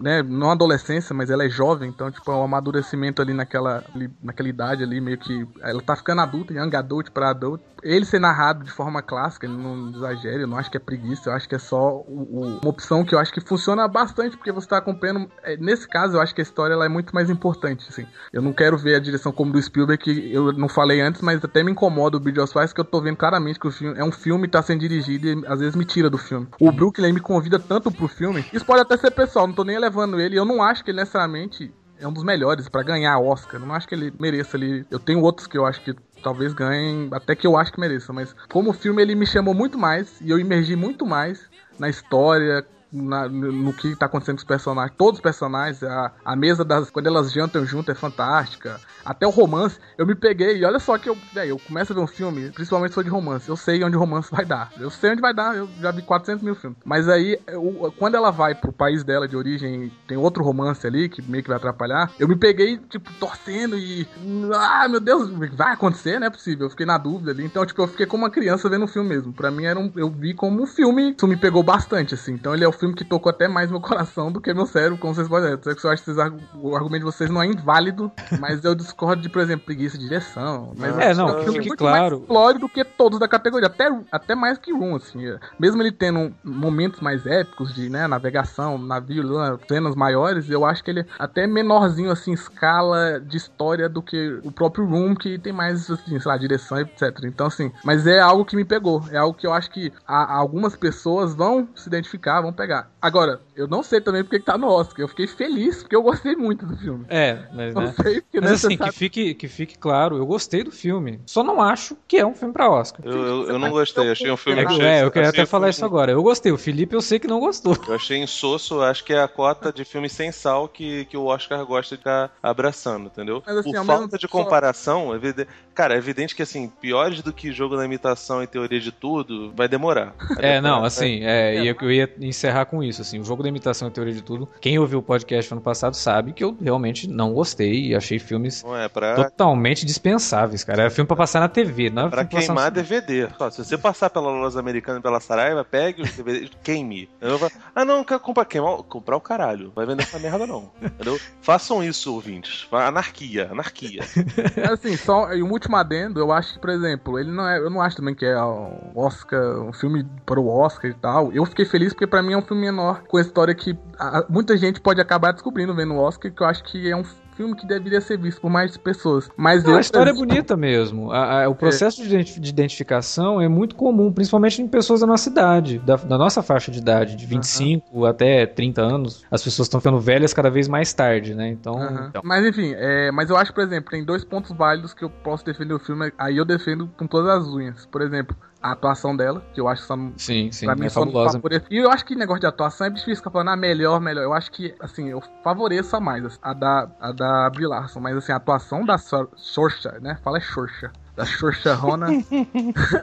né, não adolescência, mas ela é jovem, então tipo é um amadurecimento ali naquela ali, naquela idade ali meio que ela tá ficando adulta, young adult para adulto. Ele ser narrado de forma clássica, ele não exagera, eu não acho que é preguiça, eu acho que é só o, o, uma opção que eu acho que funciona bastante porque você tá acompanhando, é, nesse caso eu acho que a história ela é muito mais importante, assim. Eu não quero ver a direção como do Spielberg que eu não falei antes, mas até me incomoda o Bridge of que eu tô vendo claramente que o filme é um filme que tá sendo dirigido e às vezes me tira do filme o Brooklyn me convida tanto pro filme. Isso pode até ser pessoal, não tô nem levando ele. Eu não acho que ele necessariamente é um dos melhores para ganhar Oscar. Não acho que ele mereça ali. Eu tenho outros que eu acho que talvez ganhem, até que eu acho que mereça, mas como filme ele me chamou muito mais e eu imergi muito mais na história, na, no que tá acontecendo com os personagens. Todos os personagens, a, a mesa das. Quando elas jantam junto é fantástica. Até o romance, eu me peguei. E olha só que eu, eu começo a ver um filme, principalmente se for de romance. Eu sei onde o romance vai dar. Eu sei onde vai dar. Eu já vi 400 mil filmes. Mas aí, eu, quando ela vai pro país dela de origem, tem outro romance ali que meio que vai atrapalhar. Eu me peguei, tipo, torcendo e. Ah, meu Deus, vai acontecer, não é possível. Eu fiquei na dúvida ali. Então, tipo, eu fiquei como uma criança vendo um filme mesmo. Pra mim, era um, eu vi como um filme. Isso me pegou bastante, assim. Então, ele é o filme que tocou até mais meu coração do que meu cérebro, como vocês podem ver. Eu acho que o argumento de vocês não é inválido, mas eu discordo de, por exemplo, preguiça de direção. Mas É, não, que é um filme muito claro. mais do que todos da categoria, até, até mais que Room, assim. Mesmo ele tendo momentos mais épicos de né, navegação, navio, cenas maiores, eu acho que ele é até menorzinho, assim, escala de história do que o próprio Room, que tem mais, assim, sei lá, direção, etc. Então, assim, mas é algo que me pegou. É algo que eu acho que a- algumas pessoas vão se identificar, vão pegar. Agora, eu não sei também porque que tá no Oscar. Eu fiquei feliz porque eu gostei muito do filme. É, mas, Não né? sei porque Mas né, assim, que fique, que fique claro, eu gostei do filme. Só não acho que é um filme pra Oscar. Eu, eu, eu não gostei, achei um filme É, que é, eu queria até falar filme- isso agora. Eu gostei. O Felipe eu sei que não gostou. Eu achei insosso, acho que é a cota de filme sem sal que, que o Oscar gosta de ficar abraçando, entendeu? Mas, assim, Por falta de comparação, é evide- cara, é evidente que assim, piores do que jogo da imitação e teoria de tudo, vai demorar. Vai É, demorar, não, vai- assim, é, e eu, eu ia encerrar com isso, assim, o jogo da imitação e teoria de tudo. Quem ouviu o podcast ano passado sabe que eu realmente não gostei e achei filmes é pra, totalmente dispensáveis, cara. Era filme pra passar na TV, não era pra filme pra passar queimar no DVD. Ó, se você passar pela Lojas Americana e pela Saraiva, pegue os DVDs, queime. Eu vou- ah, não, quer comprar queimar, comprar o caralho. Vai vender essa merda não. Entendeu? Façam isso, ouvintes. Anarquia, anarquia. Assim, só e um último adendo, eu acho que, por exemplo, ele não é. Eu não acho também que é um Oscar, um filme para o Oscar e tal. Eu fiquei feliz porque pra mim é um filme menor, com a história que a- muita gente pode acabar descobrindo vendo o Oscar, que eu acho que é um filme que deveria ser visto por mais pessoas. Mas Não, eu, a história é bonita mesmo. A- a- o processo de identi- de identificação é muito comum, principalmente em pessoas da nossa idade, da, da nossa faixa de idade, de 25 até 30 anos. As pessoas estão ficando velhas cada vez mais tarde, né? Então. Aham. então- Mas enfim, é, mas eu acho, por exemplo, tem dois pontos válidos que eu posso defender o filme, aí eu defendo com todas as unhas. Por exemplo, a atuação dela, que eu acho que só Sim, sim, pra mim é fabulosa. E eu acho que negócio de atuação é difícil ficar falando, ah, melhor, melhor. Eu acho que, assim, eu favoreço mais assim, a da, a da Brie Larson, mas assim, a atuação da Sor- Sorcha, né? Fala é Sorcha. Da Sorcha Rona.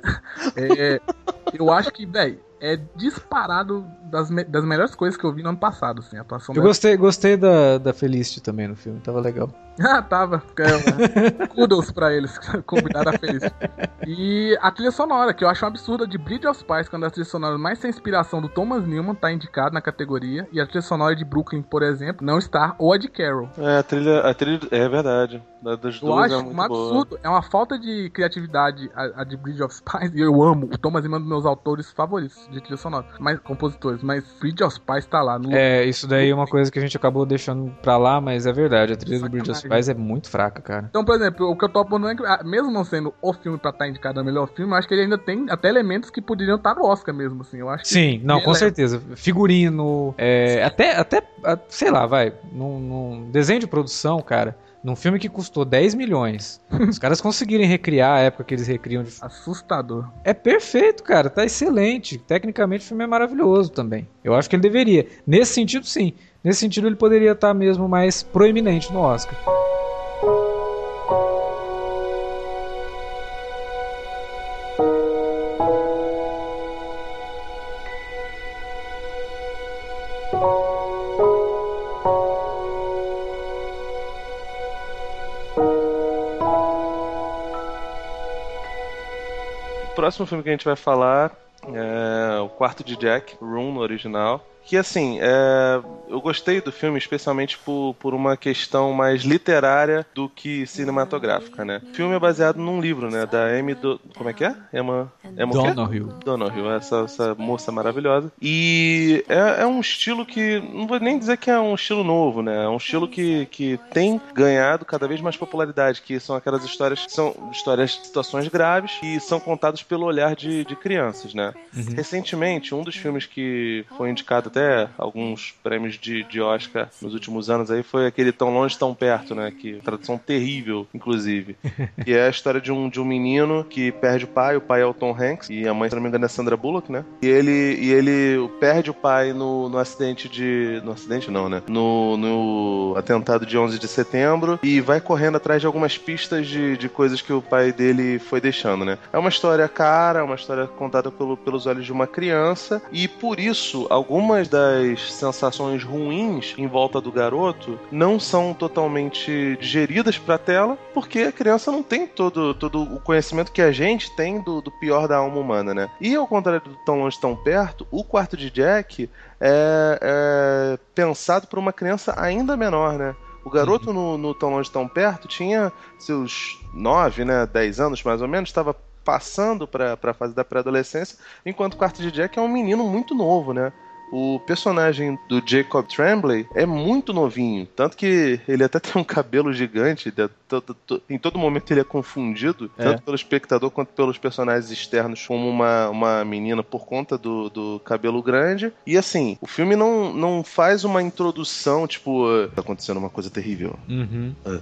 é, eu acho que, velho, é disparado das, me- das melhores coisas que eu vi no ano passado, assim, a atuação Eu dela. gostei, gostei da, da Felicity também no filme, tava legal. Ah, tava. É, kudos pra eles, convidaram a feliz. E a trilha sonora, que eu acho um absurda, de Bridge of Spies, quando a trilha sonora mais sem inspiração do Thomas Newman tá indicada na categoria, e a trilha sonora de Brooklyn, por exemplo, não está, ou a de Carol. É, a trilha, a trilha é verdade. Da- Das Eu duas acho é um muito boa. absurdo, é uma falta de criatividade a, a de Bridge of Spies, e eu amo. O Thomas Newman é um dos meus autores favoritos de trilha sonora, mas compositores, mas Bridge of Spies tá lá. No, É, isso daí é uma coisa que a gente acabou deixando pra lá, mas é verdade. A trilha do Bridge of. Spies é muito fraca, cara. Então, por exemplo, o que eu tô apontando é que, ah, mesmo não sendo o filme pra estar indicado a melhor filme, eu acho que ele ainda tem até elementos que poderiam estar no Oscar mesmo, assim. Eu acho Sim, não, com é- certeza. Figurino, é, até, até, a- sei lá, vai, num, num desenho de produção, cara, num filme que custou 10 milhões, os caras conseguirem recriar a época que eles recriam de Assustador. É perfeito, cara. Tá excelente. Tecnicamente o filme é maravilhoso também. Eu acho que ele deveria. Nesse sentido, sim. Nesse sentido, ele poderia estar mesmo mais proeminente no Oscar. Próximo filme que a gente vai falar é O Quarto de Jack, Room no original. Que assim, é, eu gostei do filme especialmente por, por uma questão mais literária do que cinematográfica, né? O filme é baseado num livro, né? Da Amy do... Como é que é? Emma... Emma? Donoghue. Donoghue, essa, essa moça maravilhosa. E é, é um estilo que, não vou nem dizer que é um estilo novo, né? É um estilo que, que tem ganhado cada vez mais popularidade, que são aquelas histórias que são histórias de situações graves e são contadas pelo olhar de, de crianças, né? Recentemente, um dos filmes que foi indicado até alguns prêmios de, de Oscar nos últimos anos aí foi aquele Tão Longe, Tão Perto, né? Que tradução terrível, inclusive. que é a história de um, de um menino que perde o pai, o pai é o Tom Hanks, e a mãe, se não me engano, é Sandra Bullock, né? E ele, e ele perde o pai no, no acidente de. No acidente não, né? No, no atentado de 11 de setembro e vai correndo atrás de algumas pistas de, de coisas que o pai dele foi deixando, né? É uma história cara, uma história contada pelo, pelos olhos de uma criança, e por isso algumas das sensações ruins em volta do garoto não são totalmente digeridas pra tela, porque a criança não tem todo, todo o conhecimento que a gente tem do, do pior da alma humana, né? E ao contrário do Tão Longe Tão Perto, o quarto de Jack é, é pensado para uma criança ainda menor, né? O garoto no, no Tão Longe Tão Perto tinha seus 9, né, 10 anos mais ou menos, estava passando para a fase da pré-adolescência, enquanto o quarto de Jack é um menino muito novo, né? O personagem do Jacob Tremblay é muito novinho, tanto que ele até tem um cabelo gigante, em todo momento ele é confundido, é. tanto pelo espectador quanto pelos personagens externos, como uma, uma menina por conta do, do cabelo grande. E assim, o filme não, não faz uma introdução, tipo, tá acontecendo uma coisa terrível. Uhum. Ah,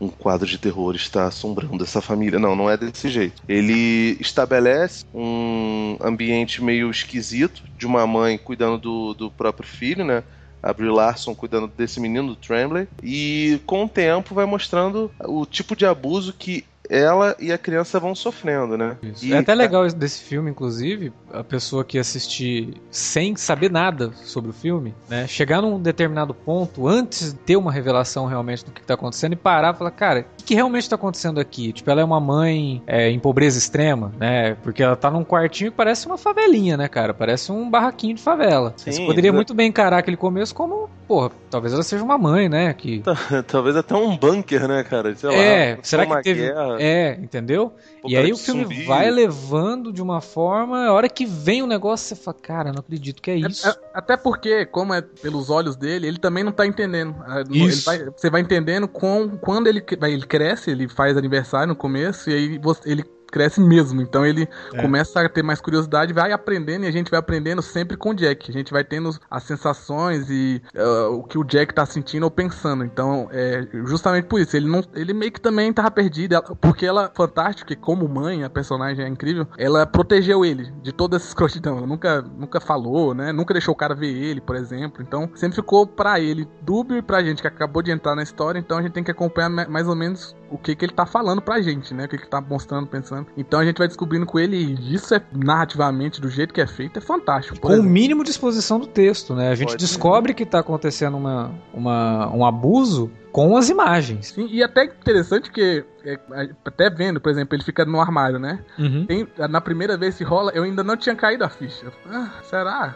um quadro de terror está assombrando essa família. Não, não é desse jeito. Ele estabelece um ambiente meio esquisito de uma mãe cuidando cuidando do, do próprio filho, né? a Brie Larson cuidando desse menino, do Tremblay, e com o tempo vai mostrando o tipo de abuso que ela e a criança vão sofrendo, né? E... É até legal desse filme, inclusive, a pessoa que assistir sem saber nada sobre o filme, né? Chegar num determinado ponto, antes de ter uma revelação realmente do que está acontecendo, e parar e falar, cara, o que realmente está acontecendo aqui? Tipo, ela é uma mãe é, em pobreza extrema, né? Porque ela tá num quartinho que parece uma favelinha, né, cara? Parece um barraquinho de favela. Sim, Você poderia muito bem encarar aquele começo como, porra, talvez ela seja uma mãe, né? Que... Talvez até um bunker, né, cara? Sei é, lá, será que teve... Guerra. É, entendeu? e aí o filme zumbi. vai levando de uma forma, a hora que vem o negócio, você fala, cara, não acredito que é, é isso. É, até porque, como é pelos olhos dele, ele também não tá entendendo. Isso. Vai, você vai entendendo com, quando ele, ele cresce, ele faz aniversário no começo, e aí você, ele cresce mesmo. Então ele é. começa a ter mais curiosidade, vai aprendendo e a gente vai aprendendo sempre com o Jack. A gente vai tendo as sensações e uh, o que o Jack tá sentindo ou pensando. Então, é justamente por isso. Ele não, ele meio que também tava perdido, ela, porque ela, fantástico, que como mãe, a personagem é incrível, ela protegeu ele de toda essa escrotidão. Ela nunca, nunca falou, né? Nunca deixou o cara ver ele, por exemplo. Então, sempre ficou para ele dúbio e pra gente que acabou de entrar na história. Então, a gente tem que acompanhar mais ou menos o que, que ele tá falando pra gente, né? O que, que ele tá mostrando, pensando. Então a gente vai descobrindo com ele, e isso é narrativamente, do jeito que é feito, é fantástico. Com o mínimo de exposição do texto, né? A gente Pode descobre ser. que tá acontecendo uma, uma, um abuso com as imagens. Sim, e até interessante que é, até vendo, por exemplo, ele fica no armário, né? Uhum. Tem, na primeira vez que rola, eu ainda não tinha caído a ficha. Ah, será?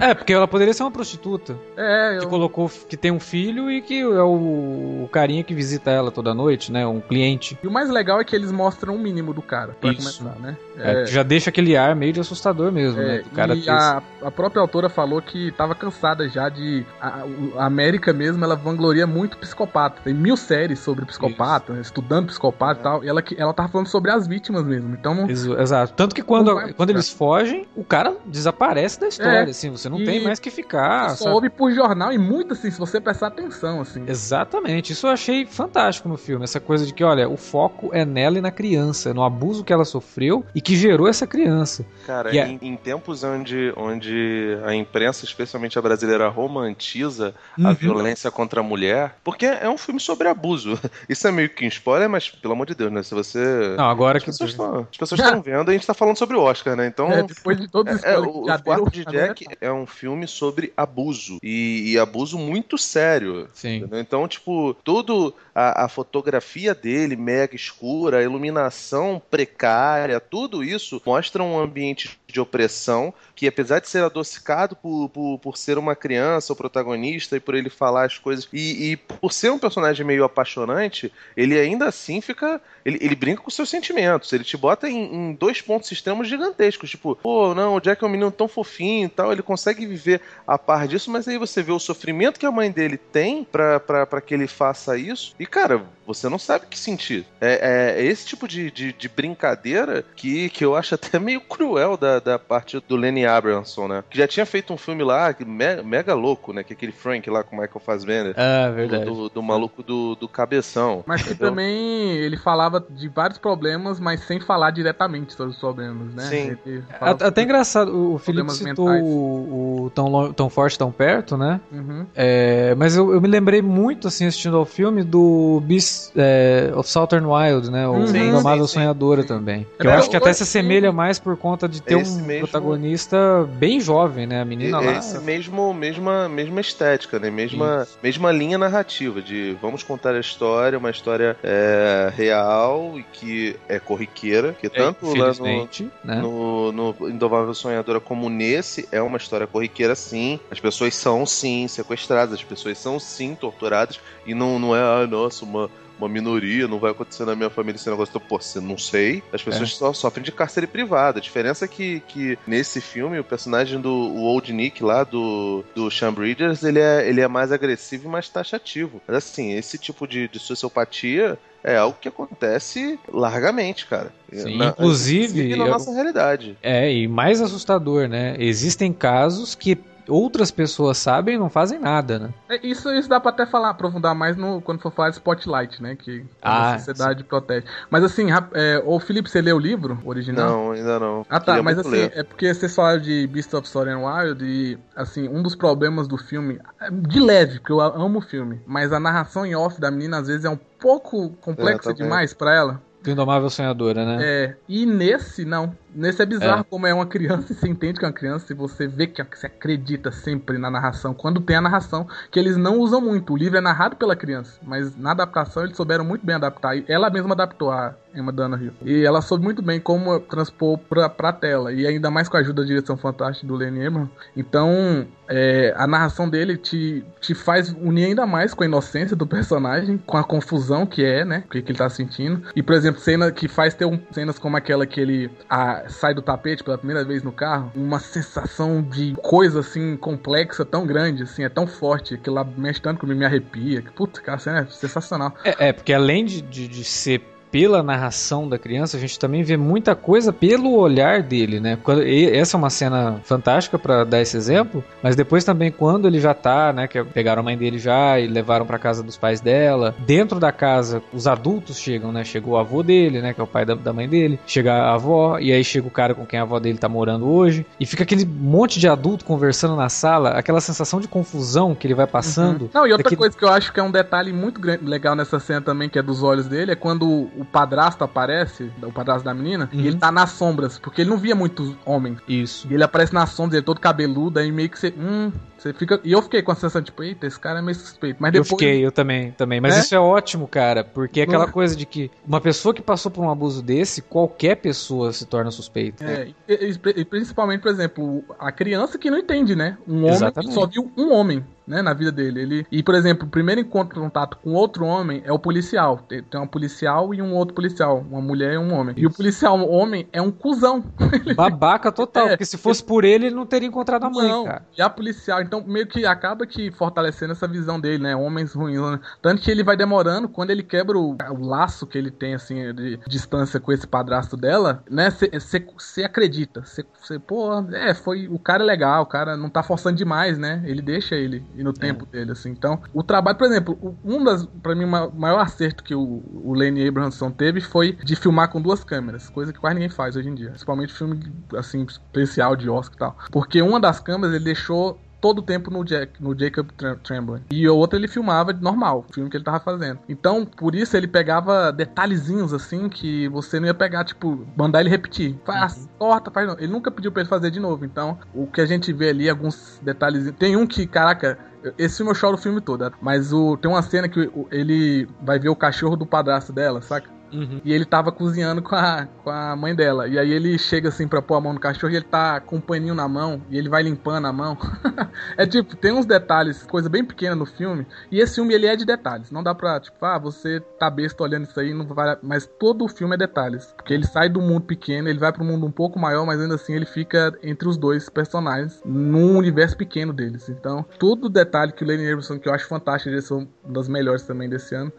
é, porque ela poderia ser uma prostituta. É, eu... Que colocou que tem um filho e que é o, o carinha que visita ela toda noite, né? Um cliente. E o mais legal é que eles mostram o mínimo do cara, pra Isso. começar, né? É, é, já deixa aquele ar meio de assustador mesmo, é, né? Cara e a, a, própria autora falou que tava cansada já de. A, a América mesmo, ela vangloria muito psicopata. Tem mil séries sobre psicopata, Isso. estudando psicopata e tal. E ela, ela tava falando sobre as vítimas mesmo. Então não... Exato. Tanto que quando, quando eles fogem, o cara desaparece da história, é, assim. Você não tem mais que ficar. Você só ouve por jornal e muito assim, se você prestar atenção, assim. Exatamente. Isso eu achei fantástico no filme. Essa coisa de que, olha, o foco é nela e na criança, no abuso que ela sofreu e que gerou essa criança. Cara, em, em, tempos onde, onde a imprensa, especialmente a brasileira, romantiza uhum. a violência contra a mulher, porque é um filme sobre abuso. Isso é meio que um spoiler, mas pelo amor de Deus, né? Se você. Não, agora as que. Pessoas tão, as pessoas estão vendo, a gente tá falando sobre o Oscar, né? Então. É, depois de todos é, é, O, o Quarto de Jack é um filme sobre abuso. E, e abuso muito sério. Sim. Entendeu? Então, tipo, tudo. A, a fotografia dele, mega escura, a iluminação precária, tudo isso mostra um ambiente de opressão que, apesar de ser adocicado por, por, por ser uma criança, o protagonista, e por ele falar as coisas, e, e por ser um personagem meio apaixonante, ele ainda assim fica. Ele, ele brinca com seus sentimentos. Ele te bota em, em, dois pontos extremos gigantescos. Tipo, pô, não, o Jack é um menino tão fofinho e tal. Ele consegue viver a par disso, mas aí você vê o sofrimento que a mãe dele tem para que ele faça isso. E, cara, você não sabe o que sentir. É, é esse tipo de, de, de, brincadeira que, que eu acho até meio cruel da, da parte do Lenny Abramson, né? Que já tinha feito um filme lá, mega, mega louco, né? Que é aquele Frank lá com o Michael Fassbender. Ah, verdade. Do, do, do maluco do, do cabeção. Mas que também ele falava de vários problemas, mas sem falar diretamente sobre os problemas, né? Sim. Até engraçado, o Felipe citou o, o tão, tão Forte, Tão Perto, né? Uhum. É, mas eu, eu, me lembrei muito, assim, assistindo ao filme, do Beast é, of Southern Wild, né? O uhum. Sonhadora também. Que eu acho que até se assemelha mais por conta de ter um esse mesmo- protagonista bem jovem, né? A menina lá. Esse mesmo, mesma, mesma estética, né? Mesma, mesma linha narrativa de vamos contar a história, uma história é, real e que é corriqueira, que é, tanto lá no, né? no, no Indomável Sonhadora como nesse é uma história corriqueira sim. As pessoas são sim sequestradas, as pessoas são sim torturadas e não, não é, ah, nossa, uma, uma minoria, não vai acontecer na minha família esse negócio. Então, pô, você não sei. As pessoas É. só sofrem de cárcere privado. A diferença é que, que nesse filme o personagem do o Old Nick lá, do, do Sean Bridgers, ele é, ele é mais agressivo e mais taxativo. Mas assim, esse tipo de, de sociopatia é algo que acontece largamente, cara. Sim, inclusive, na eu- nossa realidade. É, e mais assustador, né? Existem casos que outras pessoas sabem e não fazem nada, né? É, Isso, isso dá pra até falar, aprofundar mais no, quando for falar de Spotlight, né? Que Ah, a sociedade protege. Mas assim, é, ô Felipe, você leu o livro original? Não, ainda não. Ah tá, Queria mas assim, ler. é porque vocês falaram de Beast of Sword and Wild e, assim, um dos problemas do filme, é de leve, porque eu amo o filme, mas a narração em off da menina às vezes é um pouco complexa É, também. demais pra ela. Do Indomável Sonhadora, né? É, e nesse, não. Nesse é bizarro É. como é uma criança e você entende que é uma criança e você vê que você acredita sempre na narração. Quando tem a narração, que eles não usam muito. O livro é narrado pela criança, mas na adaptação eles souberam muito bem adaptar. E ela mesma adaptou a Emma Dunhill. E ela soube muito bem como transpor pra, pra tela. E ainda mais com a ajuda da direção fantástica do Lenny Abrams. Então, é, a narração dele te, te faz unir ainda mais com a inocência do personagem, com a confusão que é, né? O que, que ele tá sentindo. E, por exemplo, cena que faz ter um, cenas como aquela que ele ah, sai do tapete pela primeira vez no carro, uma sensação de coisa assim complexa, tão grande, assim, é tão forte, que lá mexe tanto comigo, me arrepia. Que, puta, cara, a cena é sensacional. É, é, porque além de, de, de ser pela narração da criança, a gente também vê muita coisa pelo olhar dele, né? Quando- essa é uma cena fantástica pra dar esse exemplo, mas depois também quando ele já tá, né, que pegaram a mãe dele já e levaram pra casa dos pais dela, dentro da casa os adultos chegam, né? Chegou o avô dele, né, que é o pai da, da mãe dele, chega a avó e aí chega o cara com quem a avó dele tá morando hoje e fica aquele monte de adulto conversando na sala, aquela sensação de confusão que ele vai passando. Uhum. Não, e outra daquele- coisa que eu acho que é um detalhe muito grande, legal nessa cena também, que é dos olhos dele, é quando o padrasto aparece, o padrasto da menina, Uhum. e ele tá nas sombras, porque ele não via muitos homens. Isso. E ele aparece nas sombras, ele é todo cabeludo, aí meio que você. Hum, você fica. E eu fiquei com a sensação, tipo, eita, esse cara é meio suspeito. Mas Eu depois. fiquei, eu também, também. Mas É? isso é ótimo, cara, porque é aquela coisa de que uma pessoa que passou por um abuso desse, qualquer pessoa se torna suspeita. É, e, e- e principalmente, por exemplo, a criança que não entende, né? Um homem Exatamente. que só viu um homem, né, na vida dele. Ele, e, por exemplo, o primeiro encontro contato com outro homem é o policial. Tem, tem um policial e um outro policial, uma mulher e um homem. E o policial homem é um cuzão. Babaca total, É. porque se fosse por ele, ele não teria encontrado a mãe, Não, cara. e a policial, então meio que acaba que fortalecendo essa visão dele, né? Homens ruins, né? Tanto que ele vai demorando, quando ele quebra o, o laço que ele tem, assim, de distância com esse padrasto dela, né? Você acredita. Você, pô, é, foi. O cara é legal, o cara não tá forçando demais, né? Ele deixa ele ir no tempo dele, assim. Então, o trabalho, por exemplo, um das, pra mim, o ma- maior acerto que o, o Lane Abrahamson teve foi de filmar com duas câmeras, coisa que quase ninguém faz hoje em dia. Principalmente filme, assim, especial de Oscar e tal. Porque uma das câmeras ele deixou todo o tempo no, Jack, no Jacob Tre- Tremblay. E a outra ele filmava normal, o filme que ele tava fazendo. Então, por isso ele pegava detalhezinhos assim que você não ia pegar, tipo, mandar ele repetir. Faz, corta, faz não. Ele nunca pediu pra ele fazer de novo. Então, o que a gente vê ali, alguns detalhezinhos. Tem um que, caraca, esse filme eu choro o filme todo, mas o, tem uma cena que o- ele vai ver o cachorro do padrasto dela, saca? Uhum. E ele tava cozinhando com a, com a mãe dela. E aí ele chega assim pra pôr a mão no cachorro e ele tá com um paninho na mão. E ele vai limpando a mão. é tipo, tem uns detalhes, coisa bem pequena no filme. E esse filme ele é de detalhes. Não dá pra, tipo, ah, você tá besta olhando isso aí, não vai. Mas todo o filme é detalhes. Porque ele sai do mundo pequeno, ele vai pro mundo um pouco maior, mas ainda assim ele fica entre os dois personagens, num universo pequeno deles. Então, todo detalhe que o Lenny Abrahamson, que eu acho fantástico, eles são uma das melhores também desse ano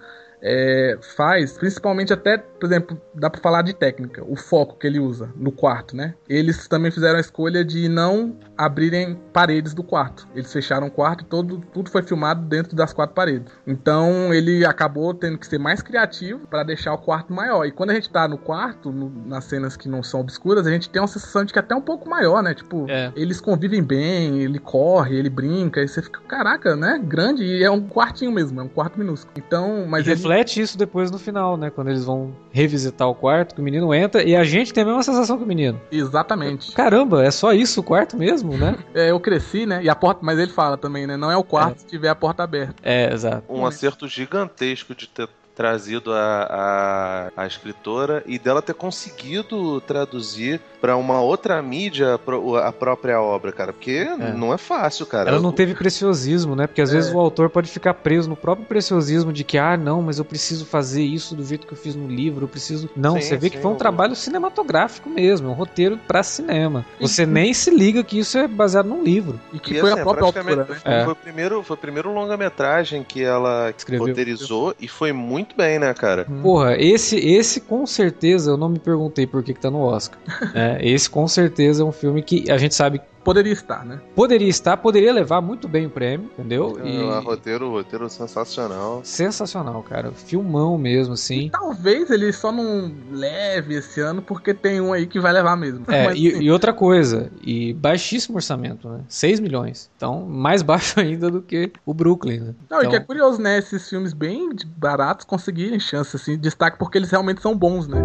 é, faz, principalmente até, por exemplo, dá pra falar de técnica, o foco que ele usa no quarto, né? Eles também fizeram a escolha de não abrirem paredes do quarto. Eles fecharam o quarto e todo, tudo foi filmado dentro das quatro paredes. Então ele acabou tendo que ser mais criativo para deixar o quarto maior. E quando a gente tá no quarto, no- nas cenas que não são obscuras, a gente tem uma sensação de que é até um pouco maior, né? Tipo, É. eles convivem bem, ele corre, ele brinca, e você fica, caraca, né? Grande, e é um quartinho mesmo, é um quarto minúsculo. Então, mas ele- reflete isso depois no final, né? Quando eles vão revisitar o quarto, que o menino entra e a gente tem a mesma sensação que o menino. Exatamente. Caramba, é só isso o quarto mesmo, né? É, eu cresci, né? E a porta, mas ele fala também, né? Não é o quarto se tiver a porta aberta. É, exato. Um acerto gigantesco de ter trazido a, a, a escritora e dela ter conseguido traduzir para uma outra mídia a própria obra, cara. Porque não é fácil, cara. Ela não teve preciosismo, né? Porque às É. vezes o autor pode ficar preso no próprio preciosismo de que, ah, não, mas eu preciso fazer isso do jeito que eu fiz no livro, eu preciso. Não, Sim, você vê que sim, foi um trabalho cinematográfico mesmo, um roteiro pra cinema. Você nem se liga que isso é baseado num livro. E que E, foi assim, a própria autora, né? foi, É. foi o primeiro, foi o primeiro longa-metragem que ela Escreveu. roteirizou e foi muito bem, né, cara? Porra, esse, esse com certeza, eu não me perguntei por que, que tá no Oscar. É, esse com certeza é um filme que a gente sabe Poderia estar, né? poderia estar, poderia levar muito bem o prêmio, entendeu? E... E roteiro, roteiro sensacional. sensacional, cara. Filmão mesmo, assim. Talvez ele só não leve esse ano porque tem um aí que vai levar mesmo. É, Mas, e, assim, e outra coisa, e baixíssimo orçamento, né? 6 milhões. Então, mais baixo ainda do que o Brooklyn, né? Não, e Então, que é curioso, né? Esses filmes bem baratos conseguirem chance, assim, de destaque porque eles realmente são bons, né?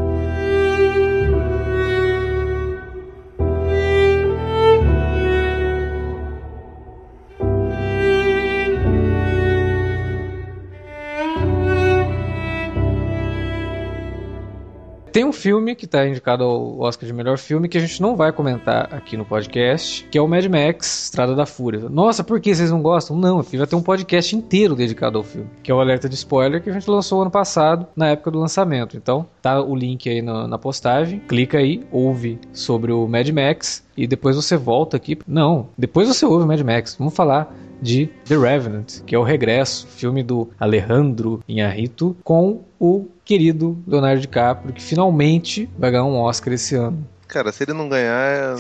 Tem um filme que tá indicado ao Oscar de melhor filme que a gente não vai comentar aqui no podcast, que é o Mad Max Estrada da Fúria. Nossa, por que vocês não gostam? Não, vai ter um podcast inteiro dedicado ao filme, que é o Alerta de Spoiler que a gente lançou ano passado, na época do lançamento. Então, tá o link aí na, na postagem, clica aí, ouve sobre o Mad Max e depois você volta aqui. Não, depois você ouve o Mad Max. Vamos falar de The Revenant, que é o regresso, filme do Alejandro Inharrito com o querido Leonardo DiCaprio, que finalmente vai ganhar um Oscar esse ano. Cara, se ele não ganhar. É...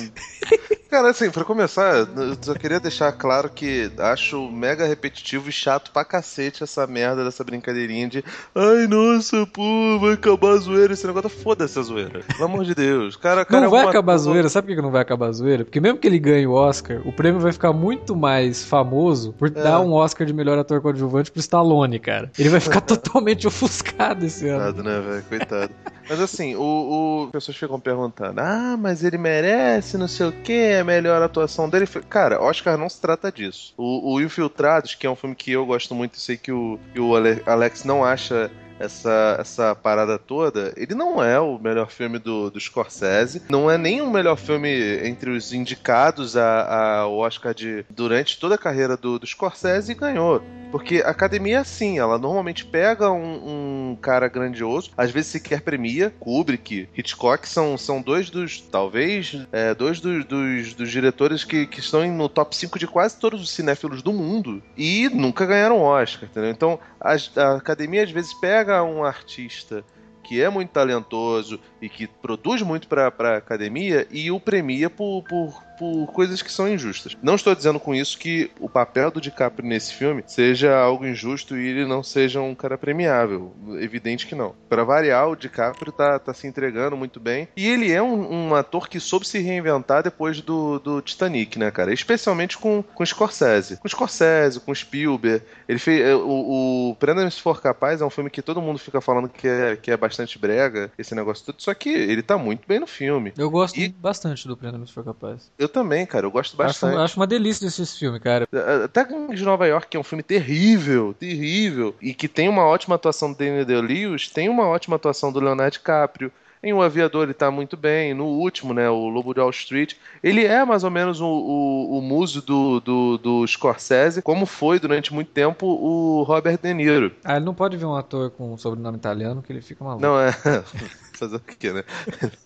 Cara, assim, pra começar, eu só queria deixar claro que acho mega repetitivo e chato pra cacete essa merda dessa brincadeirinha de ai, nossa, pô, vai acabar a zoeira esse negócio. Foda-se a zoeira. Pelo amor de Deus. Cara, cara Não é vai acabar a zoeira, sabe por que não vai acabar a zoeira? Porque mesmo que ele ganhe o Oscar, o prêmio vai ficar muito mais famoso por dar um Oscar de melhor ator coadjuvante pro Stallone, cara. Ele vai ficar totalmente ofuscado esse ano. Coitado, né, velho? Coitado. Mas assim, o, o- as pessoas ficam perguntando: ah, mas ele merece, não sei o que, a melhor atuação dele. Cara, Oscar não se trata disso. O, o Infiltrados, que é um filme que eu gosto muito e sei que o, que o Ale- Alex não acha. Essa, essa parada toda, ele não é o melhor filme do, do Scorsese, não é nem o melhor filme entre os indicados a- Oscar de, durante toda a carreira do, do Scorsese e ganhou. Porque a academia é assim, ela normalmente pega um, um cara grandioso, às vezes sequer premia, Kubrick, Hitchcock são, são dois dos, talvez, é, dois dos, dos, dos diretores que, que estão no top 5 de quase todos os cinéfilos do mundo e nunca ganharam Oscar, entendeu? Então as- a academia às vezes pega um artista que é muito talentoso e que produz muito pra, pra academia e o premia por, por, por coisas que são injustas. Não estou dizendo com isso que o papel do DiCaprio nesse filme seja algo injusto e ele não seja um cara premiável. Evidente que não. Para variar, o DiCaprio tá, tá se entregando muito bem. E ele é um, um ator que soube se reinventar depois do, do Titanic, né, cara? Especialmente com, com Scorsese. Com Scorsese, com Spielberg. Ele fez. é, O, o Prenda-me se for capaz é um filme que todo mundo fica falando que é, que é bastante brega, esse negócio todo. Só que ele tá muito bem no filme. Eu gosto E- bastante do Prêmio Se For Capaz. Eu também, cara. Eu gosto Acho, bastante. acho uma delícia esse filme, cara. Até de Nova York, que é um filme terrível, terrível, e que tem uma ótima atuação do Daniel Day-Lewis, tem uma ótima atuação do Leonardo DiCaprio. Em O Aviador ele tá muito bem. No último, né, o Lobo de Wall Street, ele é mais ou menos o, o, o muso do, do, do Scorsese, como foi durante muito tempo o Robert De Niro. Ah, ele não pode ver um ator com um sobrenome italiano que ele fica maluco. Não é. Fazer o quê, né?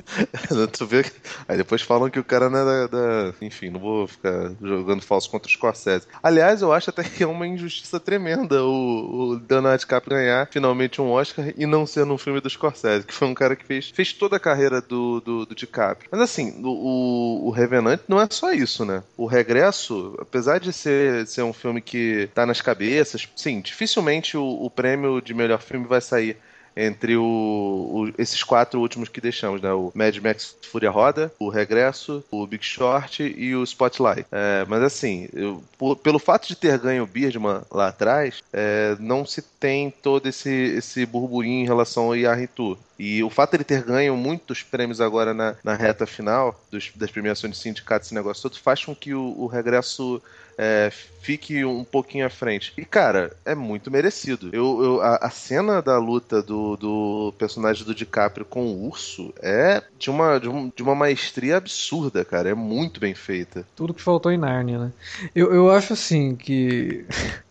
tu vê Aí depois falam que o cara não é da, Enfim, não vou ficar jogando falso contra o Scorsese. Aliás, eu acho até que é uma injustiça tremenda o, o Leonardo DiCaprio ganhar finalmente um Oscar e não ser num filme do Scorsese, que foi um cara que fez, fez toda a carreira do, do, do DiCaprio. Mas assim, o, o, o Revenant não é só isso, né? O Regresso, apesar de ser, ser um filme que tá nas cabeças, sim, dificilmente o, o prêmio de melhor filme vai sair entre o, o- esses quatro últimos que deixamos, né? O Mad Max Fúria Roda, o Regresso, o Big Short e o Spotlight. É, mas assim, eu- por- pelo fato de ter ganho o Birdman lá atrás, é, não se tem todo esse, esse burburinho em relação ao Yarritu. E o fato de ele ter ganho muitos prêmios agora na, na reta final dos- das premiações de sindicato, esse negócio todo, faz com que o, o regresso é, fique um pouquinho à frente. E, cara, é muito merecido. Eu, eu- a, a cena da luta do, do personagem do DiCaprio com o urso é de uma, de, um- de uma maestria absurda, cara. É muito bem feita. Tudo que faltou em Narnia, né? Eu, eu acho assim que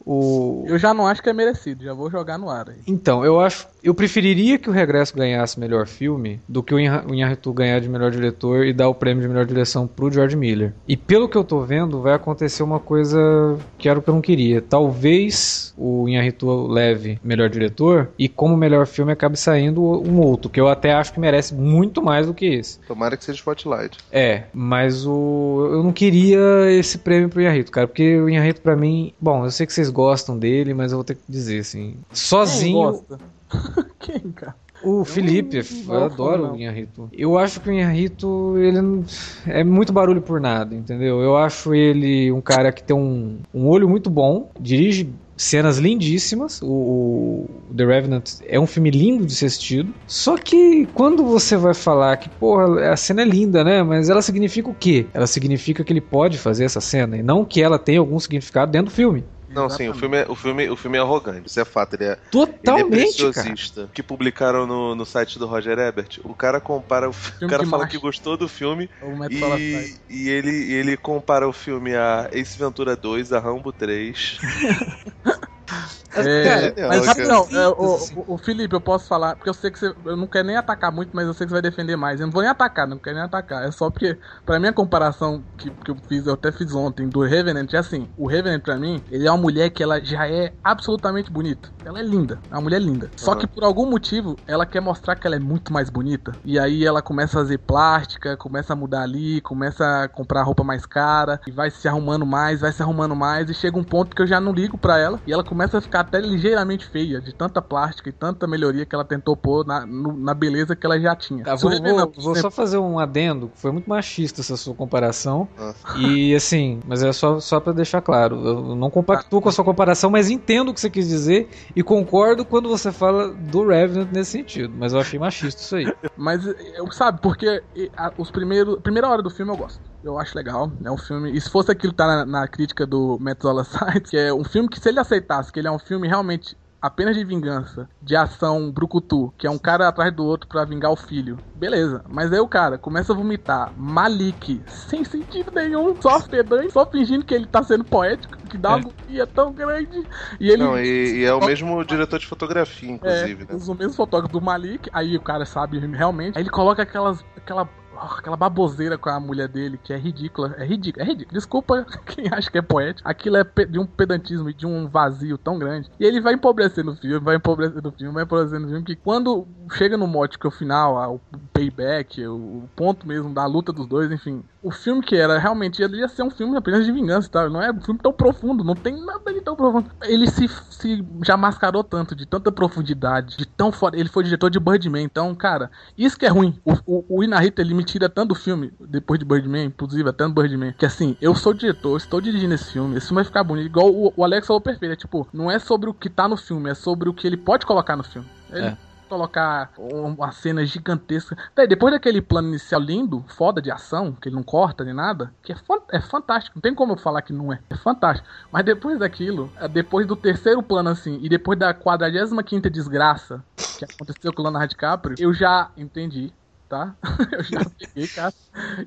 o Eu já não acho que é merecido, já vou jogar no ar aí. Então, eu acho. Eu preferiria que o Regresso ganhasse melhor filme do que o Inha- o Inharritu ganhar de melhor diretor e dar o prêmio de melhor direção pro George Miller. E pelo que eu tô vendo, vai acontecer uma coisa que era o que eu não queria. Talvez o Inharritu leve melhor diretor e como melhor filme acabe saindo um outro, que eu até acho que merece muito mais do que esse. Tomara que seja Spotlight. É, mas o eu não queria esse prêmio pro Inharrito, cara, porque o Inharrito pra mim, bom, eu sei que vocês gostam dele, mas eu vou ter que dizer assim, Quem sozinho gosta? Quem, cara? o Felipe, eu, não vou adoro não. o Inharrito. Eu acho que o Inharrito, ele é muito barulho por nada, entendeu? Eu acho ele um cara que tem um, um olho muito bom, dirige cenas lindíssimas. O, o The Revenant é um filme lindo de ser assistido. Só que quando você vai falar que, porra, a cena é linda, né? Mas ela significa o quê? Ela significa que ele pode fazer essa cena e não que ela tenha algum significado dentro do filme. Não, sim, o filme, é, o, filme, o filme é arrogante, isso é fato. Ele é, ele é Totalmente, cara. preciosista. Que publicaram no, no site do Roger Ebert. O cara compara. O, o cara fala macho. que gostou do filme e, e ele, ele compara o filme a Ace Ventura 2, a Rambo 3. É, Não, mas rapidão, é, o, assim. o- o Felipe, eu posso falar, porque eu sei que você. Eu não quero nem atacar muito, mas eu sei que você vai defender mais. Eu não vou nem atacar, não quero nem atacar. É só porque, pra mim, a comparação que, que eu fiz, eu até fiz ontem, do Revenant, é assim: o Revenant, pra mim, ele é uma mulher que ela já é absolutamente bonita. Ela é linda, é uma mulher linda. Só Aham. que por algum motivo, ela quer mostrar que ela é muito mais bonita. E aí ela começa a fazer plástica, começa a mudar ali, começa a comprar roupa mais cara, e vai se arrumando mais, vai se arrumando mais, e chega um ponto que eu já não ligo pra ela, e ela começa a ficar até ligeiramente feia, de tanta plástica e tanta melhoria que ela tentou pôr na, no- na beleza que ela já tinha. Tá, vou, Revenant- vou- vou só fazer um adendo, que foi muito machista essa sua comparação. Nossa. E assim, mas é só, só para deixar claro, eu não compactuo com a sua comparação, mas entendo o que você quis dizer e concordo quando você fala do Revenant nesse sentido. Mas eu achei machista isso aí. Mas, eu, sabe, porque a- os primeiros. Primeira hora do filme eu gosto. Eu acho legal. É um filme. E se fosse aquilo que tá na, na crítica do Metzola Sites, que é um filme que, se ele aceitasse que ele é um filme realmente apenas de vingança, de ação brucutu, que é um cara atrás do outro pra vingar o filho, beleza. Mas aí o cara começa a vomitar Malik sem sentido nenhum, só pedante, só fingindo que ele tá sendo poético, que dá uma É. agonia tão grande. E ele. Não, e, e é o mesmo diretor de fotografia, É, inclusive, né? usa o mesmo fotógrafo do Malik, aí o cara sabe realmente. Aí ele coloca aquelas. aquela. Aquela baboseira com a mulher dele, que é ridícula. É ridícula, é ridícula. Desculpa quem acha que é poético. Aquilo é de um pedantismo e de um vazio tão grande. E ele vai empobrecendo o filme, vai empobrecendo o filme, vai empobrecendo o filme. Que quando chega no mote que é o final, ah, o payback, o ponto mesmo da luta dos dois, enfim. O filme que era realmente ia ser um filme apenas de vingança e tal. Não é um filme tão profundo, não tem nada de tão profundo. Ele se, se já mascarou tanto, de tanta profundidade, de tão foda. Ele foi diretor de Birdman, então, cara, isso que é ruim. O, o, o Inarita, ele me tira tanto filme, depois de Birdman, inclusive até no Birdman, que assim, eu sou diretor, estou dirigindo esse filme, esse filme vai ficar bonito. Igual o, o Alex falou perfeito, é tipo, não é sobre o que tá no filme, é sobre o que ele pode colocar no filme. Ele É. colocar um- uma cena gigantesca. Daí, depois daquele plano inicial lindo, foda de ação, que ele não corta nem nada, que é, é fantástico. Não tem como eu falar que não é. É fantástico. Mas depois daquilo, é, depois do terceiro plano assim, e depois da 45 desgraça que aconteceu com o Leonardo DiCaprio, eu já entendi. Tá? Eu já peguei, cara.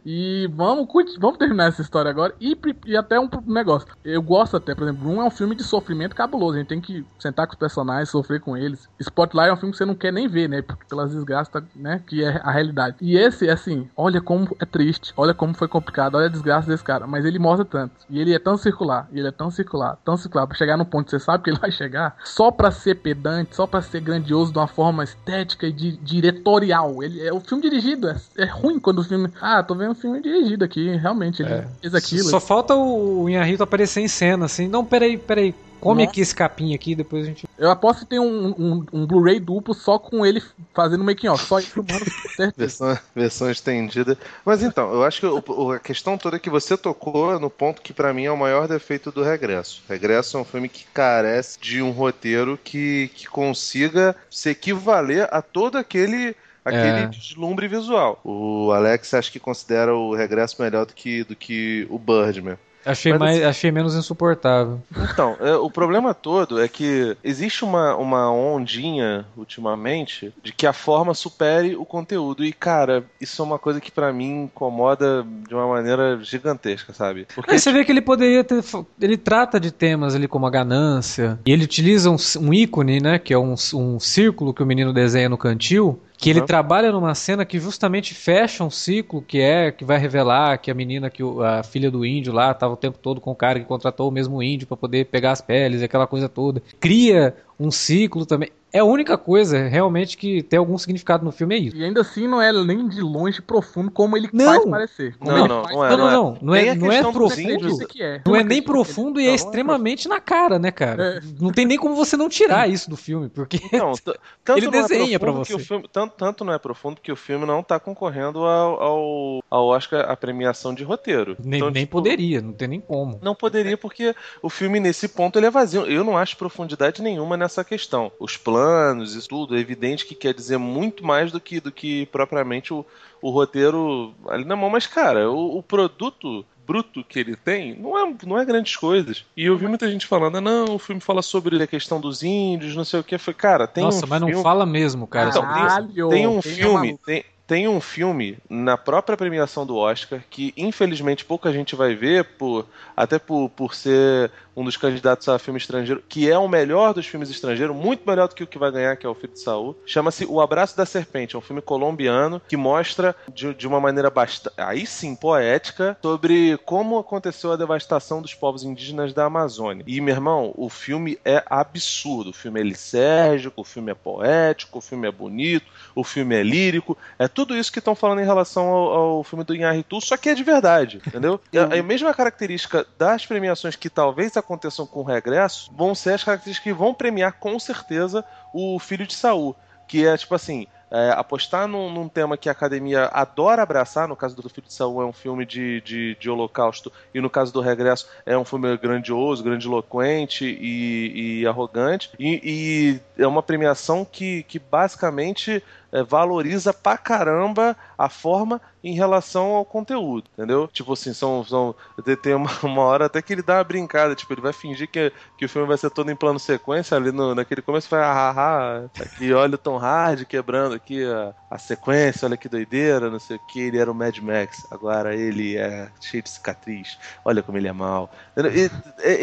E vamos, vamos terminar essa história agora. E, e até um negócio. Eu gosto até, por exemplo, um é um filme de sofrimento cabuloso. A gente tem que sentar com os personagens, sofrer com eles. Spotlight é um filme que você não quer nem ver, né? Pelas desgraças, né? Que é a realidade. E esse, assim, olha como é triste. Olha como foi complicado. Olha a desgraça desse cara. Mas ele mostra tanto. E ele é tão circular. Ele é tão circular, tão circular. Pra chegar no ponto que você sabe que ele vai chegar. Só pra ser pedante, só pra ser grandioso de uma forma estética e di- diretorial. Ele é o filme de dirigido. É, é ruim quando o filme. Ah, tô vendo um filme dirigido aqui. Realmente, ele É. fez aquilo. Só falta o Inharito aparecer em cena, assim. Não, peraí, peraí. Come Nossa. aqui esse capim aqui, depois a gente. Eu aposto que tem um, um, um Blu-ray duplo só com ele fazendo making off. Só filmando. Versão, versão estendida. Mas então, eu acho que o- a questão toda é que você tocou no ponto que pra mim é o maior defeito do Regresso. Regresso é um filme que carece de um roteiro que, que consiga se equivaler a todo aquele aquele É. deslumbre visual. O Alex acho que considera o Regresso melhor do que, do que o Birdman. Achei, Mas mais, assim- achei menos insuportável. Então, é, o problema todo é que existe uma, uma ondinha, ultimamente, de que a forma supere o conteúdo. E, cara, isso é uma coisa que pra mim incomoda de uma maneira gigantesca, sabe? Porque Aí você vê que ele poderia ter. Ele trata de temas ali como a ganância. E ele utiliza um, um ícone, né? Que é um, um círculo que o menino desenha no cantil. Que ele Uhum. trabalha numa cena que justamente fecha um ciclo que é que vai revelar que a menina que o- a filha do índio lá estava o tempo todo com o cara que contratou o mesmo índio para poder pegar as peles e aquela coisa toda. Cria um ciclo também. É a única coisa realmente que tem algum significado no filme é isso. E ainda assim não é nem de longe profundo como ele Não. faz parecer. Como Não, ele não, faz não é, Não, não, não. Não é, não é profundo. é. Não é nem profundo e Não, é não extremamente na cara, né, cara? É. Não tem nem como você não tirar isso do filme, porque t- tanto Ele não é desenha profundo pra que você. o filme, tanto, tanto não é profundo que o filme não tá concorrendo ao, ao, ao Oscar a premiação de roteiro. nem, Então, nem tipo, poderia, não tem nem como. Não poderia, porque o filme, nesse ponto, ele é vazio. Eu não acho profundidade nenhuma nessa questão. Os planos e tudo, é evidente que quer dizer muito mais do que, do que propriamente o, o roteiro ali na mão. Mas, cara, o, o produto bruto que ele tem não é, não é grandes coisas. E eu vi muita gente falando, ah, não, o filme fala sobre a questão dos índios, não sei o que. Foi, cara, tem Nossa, um mas não filme... fala mesmo, cara. Então, Caralho, Tem um é filme, tem, tem um filme na própria premiação do Oscar que infelizmente pouca gente vai ver, por, até por, por ser um dos candidatos a filme estrangeiro, que é o melhor dos filmes estrangeiros, muito melhor do que o que vai ganhar, que é o Filho de Saul. Chama-se O Abraço da Serpente, é um filme colombiano que mostra de, de uma maneira bastante, aí sim, poética, sobre como aconteceu a devastação dos povos indígenas da Amazônia. E, meu irmão, o filme é absurdo. O filme é lisérgico, o filme é poético, o filme é bonito, o filme é lírico. É tudo isso que estão falando em relação ao, ao filme do Inharitu, só que é de verdade, entendeu? E a, a mesma característica das premiações que talvez aconteçam com o regresso vão ser as características que vão premiar com certeza o Filho de Saul. Que é tipo assim. é, apostar num, num tema que a academia adora abraçar, no caso do Filho de Saul é um filme de, de, de holocausto, e no caso do Regresso é um filme grandioso, grandiloquente e, e arrogante, e, e é uma premiação que, que basicamente valoriza pra caramba a forma em relação ao conteúdo, entendeu? Tipo assim, são, são tem- uma, uma hora até que ele dá uma brincada, tipo, ele vai fingir que, que o filme vai ser todo em plano sequência, ali no, naquele começo vai, ah, ah, ah, aqui, olha o Tom Hardy quebrando aqui a, a sequência, olha que doideira, não sei o que, ele era o Mad Max, agora ele é cheio de cicatriz, olha como ele é mal. E-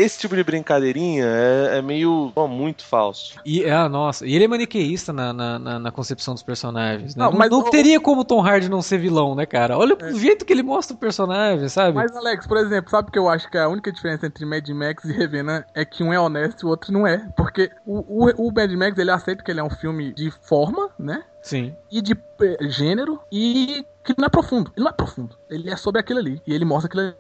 esse tipo de brincadeirinha é, é meio, ó, muito falso. E, ah, nossa, e ele é maniqueísta na, na, na- na concepção dos personagens, né? Não, Não, mas não teria como o Tom Hardy não ser vilão, né, cara? Olha o jeito que ele mostra o personagem, sabe? Mas, Alex, por exemplo, sabe que eu acho que a única diferença entre Mad Max e Revenant é que um é honesto e o outro não é? Porque o, o, o Mad Max, ele aceita que ele é um filme de forma, né? Sim. E de eh, gênero e que não é profundo. Ele não é profundo. Ele é sobre aquilo ali. E ele mostra aquilo ali.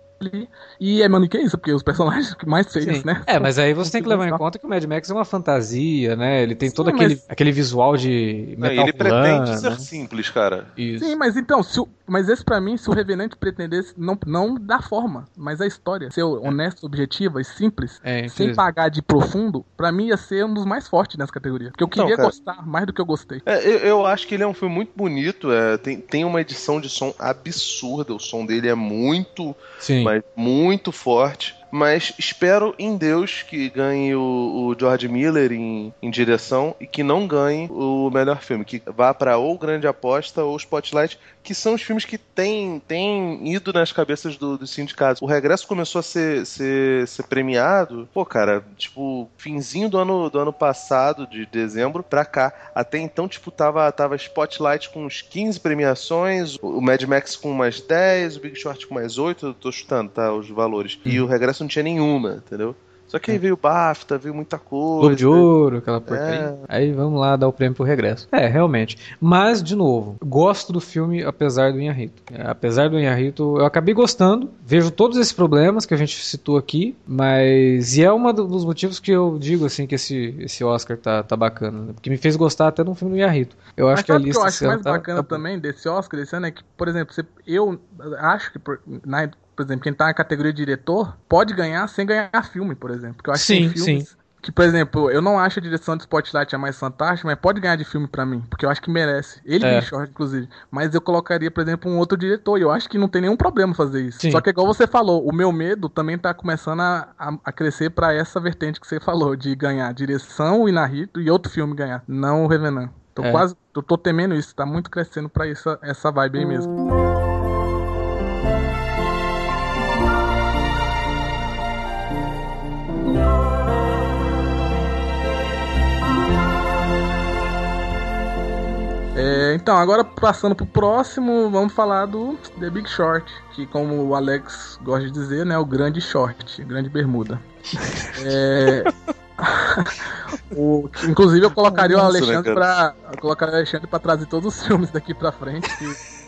E é maniqueísta, porque os personagens mais feios, Sim. né? É, mas aí você tem que levar em conta que o Mad Max é uma fantasia, né? Ele tem Sim, todo aquele, mas- aquele visual de Não, metal ele pretende plano, ser né? simples, cara. Isso. Sim, mas então, se o- mas esse pra mim, se o Revenante pretendesse, não, não da forma, mas a história, ser honesto, objetiva e simples, É, sem pagar de profundo, pra mim ia ser um dos mais fortes nessa categoria. Porque eu Então, queria cara- gostar mais do que eu gostei. É, eu, eu acho que ele é um filme muito bonito. é, tem, tem uma edição de som absurda. O som dele é muito, Sim. Mas muito forte. Mas espero em Deus que ganhe o, o George Miller em, em direção e que não ganhe o melhor filme. Que vá pra ou Grande Aposta ou Spotlight, que são os filmes que têm têm ido nas cabeças do- dos sindicatos. O Regresso começou a ser, ser, ser premiado, pô, cara, tipo, finzinho do ano, do ano passado, de dezembro, pra cá. Até então, tipo, tava, tava Spotlight com uns 15 premiações, o Mad Max com umas 10, o Big Short com mais 8, eu tô chutando, tá, os valores. E o Regresso não tinha nenhuma, entendeu? Só que aí veio BAFTA, veio muita coisa. Globo de Ouro, aquela porcaria. É. Aí vamos lá dar o prêmio pro regresso. É, realmente. Mas, de novo, gosto do filme apesar do Inharito. É, apesar do Inharito, eu acabei gostando. Vejo todos esses problemas que a gente citou aqui, mas. E é um dos motivos que eu digo, assim, que esse, esse Oscar tá, tá bacana. Né? Porque me fez gostar até do filme do Inharito. Eu acho Mas que a o que lista eu esse acho mais tá- bacana tá- também desse Oscar desse ano é que, por exemplo, você- eu acho que, por, na- por exemplo, quem tá na categoria de diretor pode ganhar sem ganhar filme, por exemplo. Porque eu acho Sim, que filmes que, por exemplo, eu não acho a direção de Spotlight a mais fantástica, mas pode ganhar de filme pra mim, porque eu acho que merece. Ele É. é. short, inclusive. Mas eu colocaria, por exemplo, um outro diretor, e eu acho que não tem nenhum problema fazer isso. Sim. Só que, igual você falou, o meu medo também tá começando a, a, a crescer pra essa vertente que você falou, de ganhar direção, o Inarito e outro filme ganhar, não o Revenant. Tô É. quase, eu tô temendo isso, tá muito crescendo pra isso, essa vibe aí mesmo. É, então, agora passando pro próximo, vamos falar do The Big Short, que como o Alex gosta de dizer, né, o grande short, grande bermuda. É, o- inclusive eu colocaria o Nossa, né, Alexandre. Eu colocaria o Alexandre pra trazer todos os filmes daqui pra frente. que-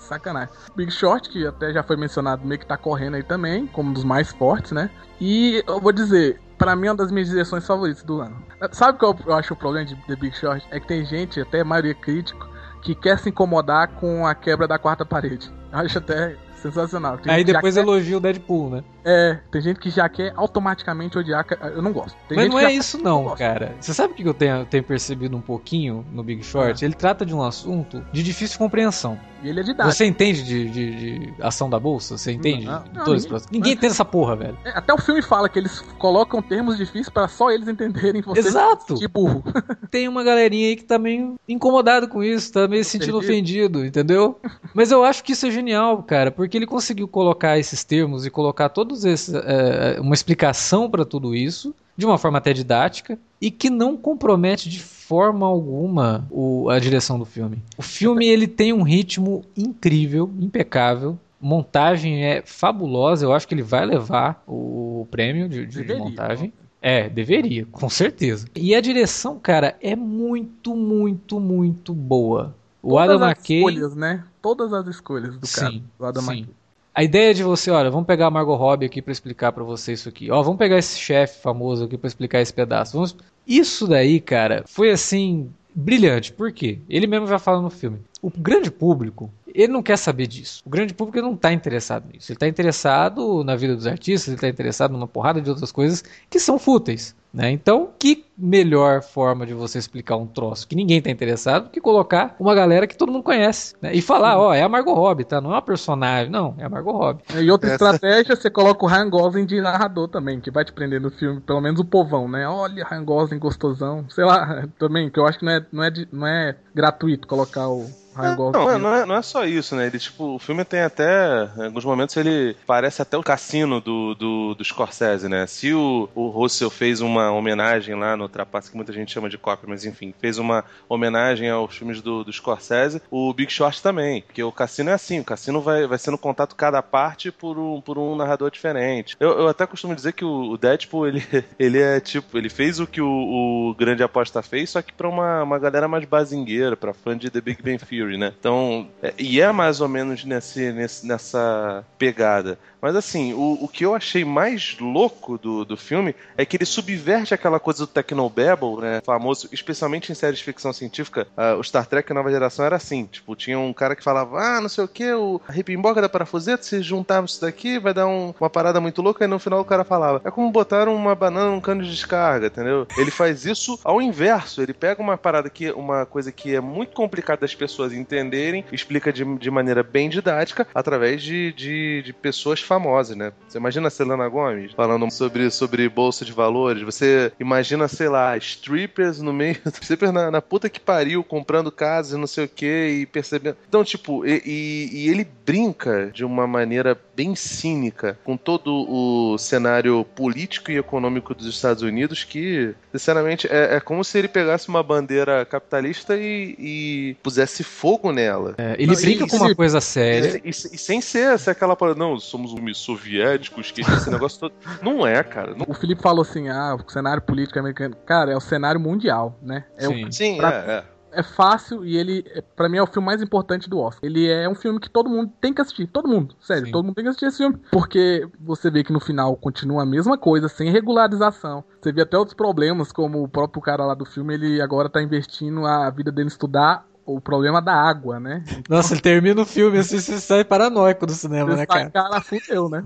sacanagem. Big Short, que até já foi mencionado, meio que tá correndo aí também, como um dos mais fortes, né? E eu vou dizer, pra mim é uma das minhas direções favoritas do ano. Sabe qual eu acho o problema de The Big Short? É que tem gente, até a maioria crítico, que quer se incomodar com a quebra da quarta parede. Acho até sensacional. Tem Aí depois quer- elogia o Deadpool, né? É, tem gente que já quer automaticamente odiar. Eu não gosto. Tem Mas não é isso não, gosto. cara. Você sabe o que eu tenho, tenho percebido um pouquinho no Big Short? Ele trata de um assunto de difícil compreensão. E ele é didático. Você entende de, de- de ação da bolsa? Você entende Não, não, ninguém-? Ninguém entende essa porra, velho. É, Até o filme fala que eles colocam termos difíceis para só eles entenderem você Exato. de burro. Tem uma galerinha aí que tá meio incomodado com isso, tá meio se sentindo ofendido, entendeu? Mas eu acho que isso é genial, cara, porque ele conseguiu colocar esses termos e colocar todos esses é, uma explicação pra tudo isso de uma forma até didática e que não compromete de forma alguma o- a direção do filme. O filme ele tem um ritmo incrível, impecável. Montagem é fabulosa, eu acho que ele vai levar o prêmio de, de- de montagem. É, deveria, com certeza. E a direção, cara, é muito, muito, muito boa. O Todas Adam as McKay. escolhas, né? Todas as escolhas do cara, Sim, do Adam sim. McKay. A ideia de você, olha, vamos pegar a Margot Robbie aqui pra explicar pra você isso aqui. Ó, vamos pegar esse chefe famoso aqui pra explicar esse pedaço. Vamos... Isso daí, cara, foi assim brilhante. Por quê? Ele mesmo já fala no filme. O grande público, ele não quer saber disso. O grande público não está interessado nisso. Ele está interessado na vida dos artistas, ele está interessado numa porrada de outras coisas que são fúteis. Né? Então, que melhor forma de você explicar um troço que ninguém está interessado que colocar uma galera que todo mundo conhece né? e falar, ó, é a Margot Robbie, tá? Não é uma personagem, não, é a Margot Robbie. E outra Essa- estratégia, você coloca o Ryan Gosling de narrador também, que vai te prender no filme, pelo menos o povão, né? Olha, Ryan Gosling gostosão. Sei lá, também, que eu acho que não é, não é, de- não é gratuito colocar o Ryan Gosling. Não, não é, não é só isso, né? Ele, tipo, o filme tem até. Em alguns momentos ele parece até o cassino do, do, do Scorsese, né? Se o, o Russell fez uma homenagem lá no Trapace, que muita gente chama de cópia, mas enfim, fez uma homenagem aos filmes do, do Scorsese, o Big Short também. Porque o cassino é assim, o cassino vai, vai sendo contato cada parte por um, por um narrador diferente. Eu, eu até costumo dizer que o, o Deadpool, ele, ele é tipo, ele fez o que o, o Grande Aposta fez, só que pra uma, uma galera mais bazingueira, pra fã de The Big Bang Theory, né? Então, é- e é mais ou menos nesse, nesse, nessa pegada. Mas assim, o, o que eu achei mais louco do, do filme é que ele subverte aquela coisa do Technobabble, né? Famoso, especialmente em séries de ficção científica. ah, o Star Trek Nova Geração era assim. Tipo, tinha um cara que falava, ah, não sei o que, o ripimboca da parafuseta, se juntarmos isso daqui, vai dar um- uma parada muito louca. E no final o cara falava, é como botar uma banana num cano de descarga, entendeu? Ele faz isso ao inverso. Ele pega uma parada que, uma coisa que é muito complicada das pessoas entenderem, explica de, de maneira bem didática, através de, de, de pessoas famosas, né? Você imagina a Selena Gomes falando sobre, sobre bolsa de valores, você imagina, sei lá, strippers no meio, strippers na, na puta que pariu, comprando casas e não sei o que, e percebendo. Então, tipo, e, e- e ele brinca de uma maneira bem cínica com todo o cenário político e econômico dos Estados Unidos que, sinceramente, é, é como se ele pegasse uma bandeira capitalista e, e pusesse fogo nela. É, ele não, brinca com uma coisa séria. E, e, e, sem ser, ser aquela parada, não, somos uns soviéticos, que esse negócio todo. Não é, cara. Não... O Felipe falou assim: ah, o cenário político americano. Cara, é o cenário mundial, né? É Sim, o, Sim pra... é, é é fácil e ele, para mim, é o filme mais importante do Oscar. Ele é um filme que todo mundo tem que assistir. Todo mundo, sério, Sim. todo mundo tem que assistir esse filme. Porque você vê que no final continua a mesma coisa, sem regularização. Você vê até outros problemas, como o próprio cara lá do filme, ele agora tá investindo a vida dele em estudar o problema da água, né? Nossa, ele termina o filme assim, você sai paranoico do cinema, né, cara? cara fudeu, né?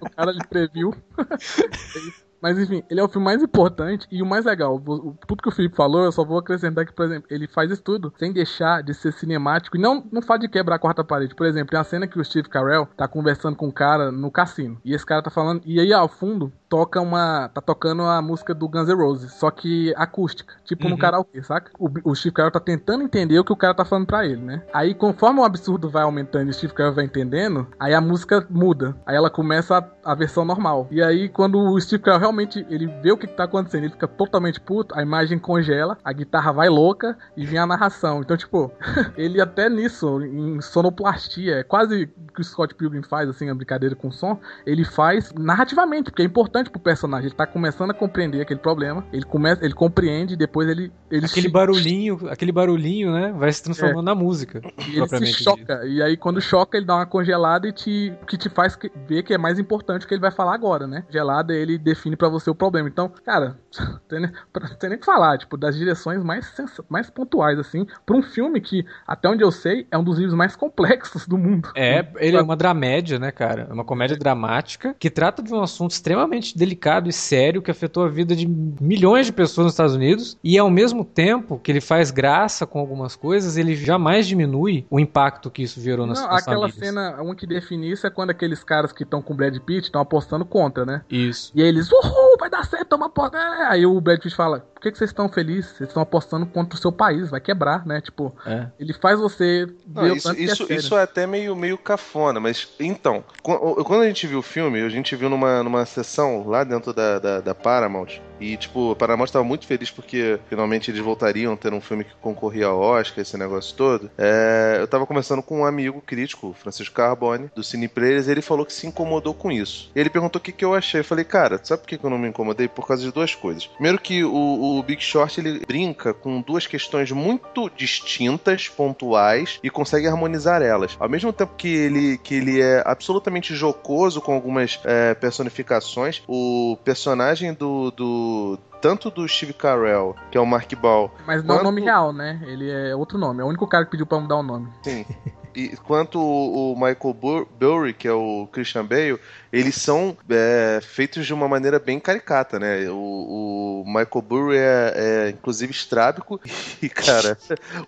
o cara ele previu. Mas enfim, ele é o filme mais importante e o mais legal. Tudo que o Felipe falou, eu só vou acrescentar que, por exemplo, ele faz isso tudo sem deixar de ser cinemático e não, não faz de quebrar a quarta parede. Por exemplo, tem uma cena que o Steve Carell tá conversando com um cara no cassino. E esse cara tá falando. E aí, ao fundo, toca uma. tá tocando a música do Guns N' Roses, só que acústica, tipo uhum. no karaokê, saca? O, o Steve Carell tá tentando entender o que o cara tá falando pra ele, né? Aí, conforme o absurdo vai aumentando e o Steve Carell vai entendendo, aí a música muda. Aí ela começa a, a versão normal. E aí, quando o Steve Carell realmente ele vê o que, que tá acontecendo, ele fica totalmente puto, a imagem congela, a guitarra vai louca e vem a narração. Então, tipo, ele até nisso, em sonoplastia, é quase que o Scott Pilgrim faz, assim, a brincadeira com som, ele faz narrativamente, porque é importante pro personagem. Ele tá começando a compreender aquele problema, ele começa, ele compreende e depois ele. ele aquele se... barulhinho, aquele barulhinho, né? Vai se transformando é. na música. E ele se choca. Dito. E aí, quando choca, ele dá uma congelada e te. que te faz ver que é mais importante o que ele vai falar agora, né? Gelada, ele define para você o problema. Então, cara, tem, nem, tem nem que falar, tipo, das direções mais, mais pontuais, assim, pra um filme que, até onde eu sei, é um dos livros mais complexos do mundo. É, ele é uma dramédia, né, cara? É uma comédia dramática que trata de um assunto extremamente delicado e sério que afetou a vida de milhões de pessoas nos Estados Unidos e ao mesmo tempo que ele faz graça com algumas coisas, ele jamais diminui o impacto que isso gerou nas, Não, nas aquela famílias. cena, uma que define isso é quando aqueles caras que estão com o Brad Pitt estão apostando contra, né? Isso. E aí eles, uhul, vai dar certo, toma porta. Aí o Brad Pitt fala, que, que vocês estão felizes? Vocês estão apostando contra o seu país, vai quebrar, né? Tipo, é. ele faz você ver Não, isso, é isso, é isso é até meio, meio cafona, mas então, quando a gente viu o filme, a gente viu numa, numa sessão lá dentro da, da, da Paramount, e, tipo, a Paramount estava muito feliz porque finalmente eles voltariam a ter um filme que concorria ao Oscar, esse negócio todo. É, eu tava conversando com um amigo crítico, Francisco Carbone, do Cine Players, e ele falou que se incomodou com isso. E ele perguntou o que, que eu achei. Eu falei, cara, sabe por que, que eu não me incomodei? Por causa de duas coisas. Primeiro que o, o Big Short, ele brinca com duas questões muito distintas, pontuais, e consegue harmonizar elas. Ao mesmo tempo que ele, que ele é absolutamente jocoso com algumas é, personificações, o personagem do, do tanto do Steve Carell, que é o Mark Ball. Mas não quanto... é o nome real, né? Ele é outro nome. É o único cara que pediu pra mudar o nome. Sim. E quanto o Michael Burry, que é o Christian Bale, eles são é, feitos de uma maneira bem caricata, né? O, o Michael Burry é, é, inclusive estrábico e, cara,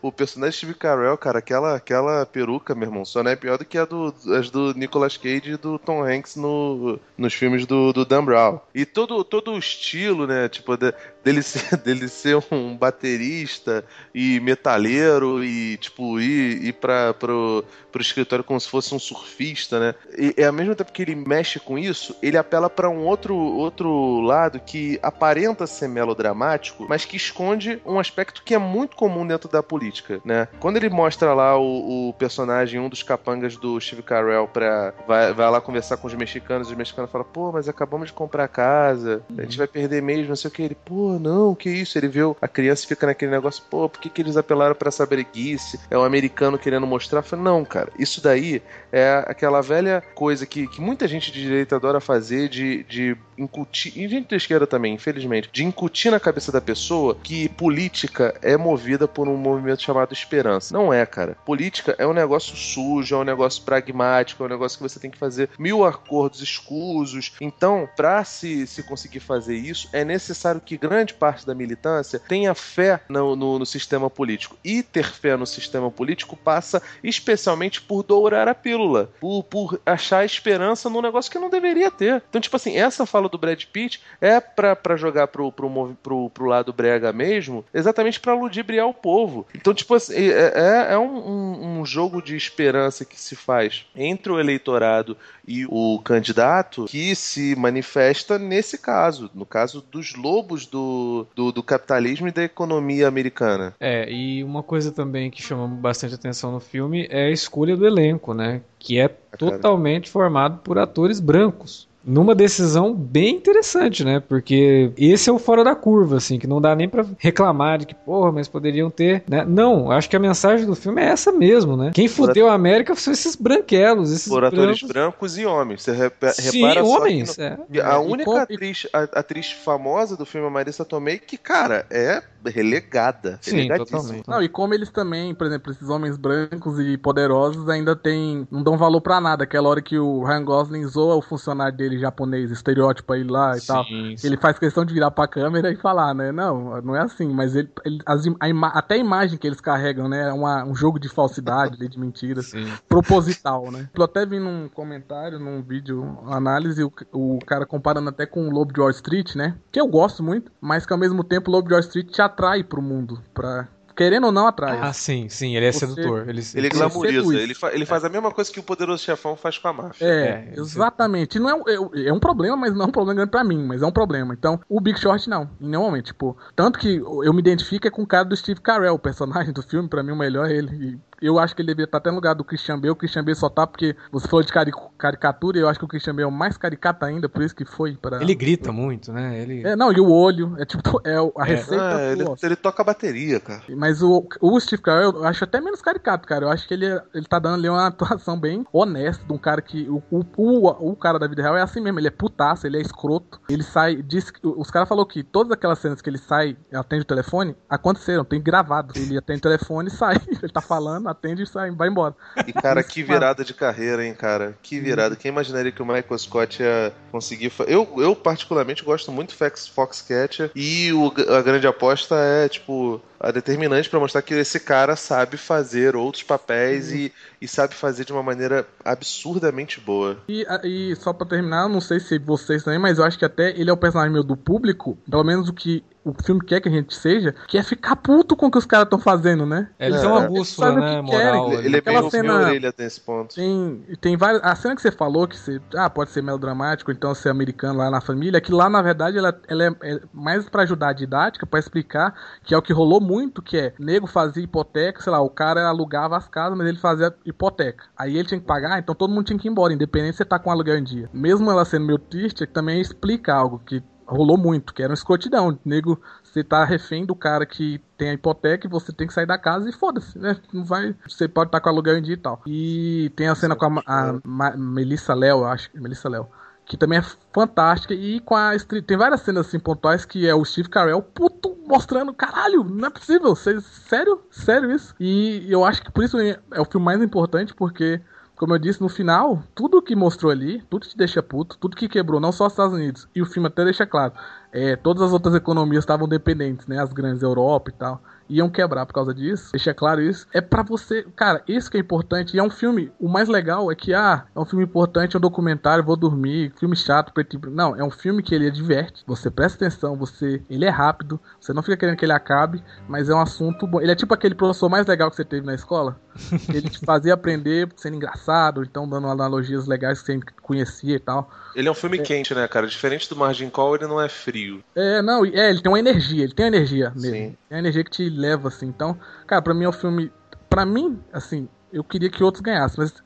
o personagem Steve Carell, cara, aquela, aquela peruca, meu irmão, só não é pior do que a do, as do Nicolas Cage e do Tom Hanks no, nos filmes do, do Dan Brown. E todo, todo o estilo, né? Tipo, de, dele, ser, dele ser um baterista e metaleiro e, tipo, ir, ir pra, pro, pro escritório como se fosse um surfista, né? E, e ao mesmo tempo que ele mexe com isso, ele apela para um outro, outro lado que aparenta ser melodramático, mas que esconde um aspecto que é muito comum dentro da política, né? Quando ele mostra lá o, o personagem, um dos capangas do Steve Carell, pra, vai, vai lá conversar com os mexicanos, os mexicanos falam, pô, mas acabamos de comprar casa, a gente vai perder mesmo, não sei o que. Ele, pô, não, que isso? Ele viu a criança e fica naquele negócio, pô, por que, que eles apelaram para essa breguice? É um americano querendo mostrar. Falei, não, cara, isso daí é aquela velha coisa que, que muita gente de direita adora fazer de, de incutir, e gente da esquerda também, infelizmente, de incutir na cabeça da pessoa que política é movida por um movimento chamado esperança. Não é, cara. Política é um negócio sujo, é um negócio pragmático, é um negócio que você tem que fazer mil acordos escusos. Então, para se, se conseguir fazer isso, é necessário que grande grande parte da militância tenha fé no, no, no sistema político. E ter fé no sistema político passa especialmente por dourar a pílula, por, por achar esperança num negócio que não deveria ter. Então, tipo assim, essa fala do Brad Pitt é para jogar pro, pro, pro, pro lado brega mesmo, exatamente para ludibriar o povo. Então, tipo assim, é, é, é um, um, um jogo de esperança que se faz entre o eleitorado e o candidato que se manifesta nesse caso, no caso dos lobos do, do, do, capitalismo e da economia americana. É, e uma coisa também que chama bastante atenção no filme é a escolha do elenco, né? Que é totalmente formado por atores brancos numa decisão bem interessante, né? Porque esse é o fora da curva, assim, que não dá nem para reclamar de que, porra, mas poderiam ter, né? Não, acho que a mensagem do filme é essa mesmo, né? Quem fudeu a América são esses branquelos, esses Por brancos. atores brancos e homens. Você repara Sim, homens, é. A única atriz, a, atriz famosa do filme, a Marissa Tomei, que, cara, é relegada. Sim, totalmente. Não, e como eles também, por exemplo, esses homens brancos e poderosos ainda tem, não dão valor para nada. Aquela hora que o Ryan Gosling zoa o funcionário dele japonês, estereótipo aí lá e sim, tal. Sim. Ele faz questão de virar pra câmera e falar, né? Não, não é assim, mas ele, ele as, a ima, até a imagem que eles carregam, né? É uma, um jogo de falsidade, de mentiras, sim. proposital, né? Eu até vi num comentário, num vídeo, análise, o, o cara comparando até com o Lobo de Wall Street, né? Que eu gosto muito, mas que ao mesmo tempo o Lobo de Wall Street te atrai pro mundo, pra, querendo ou não, atrai. Ah, sim, sim, ele é Você, sedutor. Ele, ele glamoriza, ele, fa, ele faz a mesma coisa que o poderoso chefão faz com a máfia. É, é exatamente. Não é, é, é, um problema, mas não é um problema grande pra mim, mas é um problema. Então, o Big Short não, em nenhum momento. Tipo, tanto que eu me identifico é com o cara do Steve Carell, o personagem do filme, pra mim o melhor é ele eu acho que ele deveria estar até no lugar do Christian Bale. O Christian Bale só tá porque você falou de cari caricatura e eu acho que o Christian Bale é o mais caricato ainda, por isso que foi para. Ele grita muito, né? Ele... É, não, e o olho, é tipo, é a é. receita. Ah, ele, ele, toca a bateria, cara. Mas o, o Steve Carell eu acho até menos caricato, cara. Eu acho que ele, ele tá dando ali uma atuação bem honesta de um cara que. O, o, o, o cara da vida real é assim mesmo, ele é putaço, ele é escroto. Ele sai. Diz, os caras falaram que todas aquelas cenas que ele sai, atende o telefone, aconteceram, tem gravado. Ele atende o telefone e sai. ele tá falando, atende e sai, vai embora. E, cara, que virada de carreira, hein, cara? Que virada. Quem imaginaria que o Michael Scott ia conseguir. Eu, eu particularmente, gosto muito do Foxcatcher e o, a grande aposta é, tipo, a determinante para mostrar que esse cara sabe fazer outros papéis uhum. e, e sabe fazer de uma maneira absurdamente boa. E, e só para terminar, não sei se vocês também, mas eu acho que até ele é o personagem meu do público, pelo menos o que o filme quer que a gente seja, que é ficar puto com o que os caras estão fazendo, né? Eles são uma bússola, né, moral. Ele, ele é bem cena, orelha nesse ponto. Tem, tem várias, a cena que você falou, que você, ah, pode ser melodramático, então ser americano lá na família, que lá, na verdade, ela, ela é, é mais para ajudar a didática, para explicar que é o que rolou muito, que é, nego fazia hipoteca, sei lá, o cara alugava as casas, mas ele fazia hipoteca. Aí ele tinha que pagar, então todo mundo tinha que ir embora, independente se você tá com aluguel em dia. Mesmo ela sendo meio triste, também explica algo que rolou muito, que era uma escrotidão. nego, você tá refém do cara que tem a hipoteca e você tem que sair da casa e foda-se, né? Não vai. Você pode estar tá com aluguel em dia e tal. E tem a cena com a, a, a Melissa Léo, acho. Melissa Léo. Que também é fantástica. E com a. Tem várias cenas assim pontuais que é o Steve Carell, puto, mostrando, caralho, não é possível. Sério? Sério isso? E eu acho que por isso é o filme mais importante, porque como eu disse, no final, tudo que mostrou ali, tudo te deixa puto, tudo que quebrou, não só os Estados Unidos, e o filme até deixa claro, é, todas as outras economias estavam dependentes, né, as grandes Europa e tal iam quebrar por causa disso. Deixa claro isso. É para você, cara, isso que é importante. E é um filme, o mais legal é que ah, é um filme importante, é um documentário, vou dormir, filme chato, preto e Não, é um filme que ele diverte. Você presta atenção, você, ele é rápido, você não fica querendo que ele acabe, mas é um assunto bom. Ele é tipo aquele professor mais legal que você teve na escola, ele te fazia aprender sendo engraçado, então dando analogias legais que você conhecia e tal. Ele é um filme é. quente, né, cara? Diferente do Margin Call, ele não é frio. É, não, é, ele tem uma energia, ele tem uma energia mesmo. Sim. Tem uma energia que te leva, assim. Então, cara, pra mim é um filme. Pra mim, assim, eu queria que outros ganhassem, mas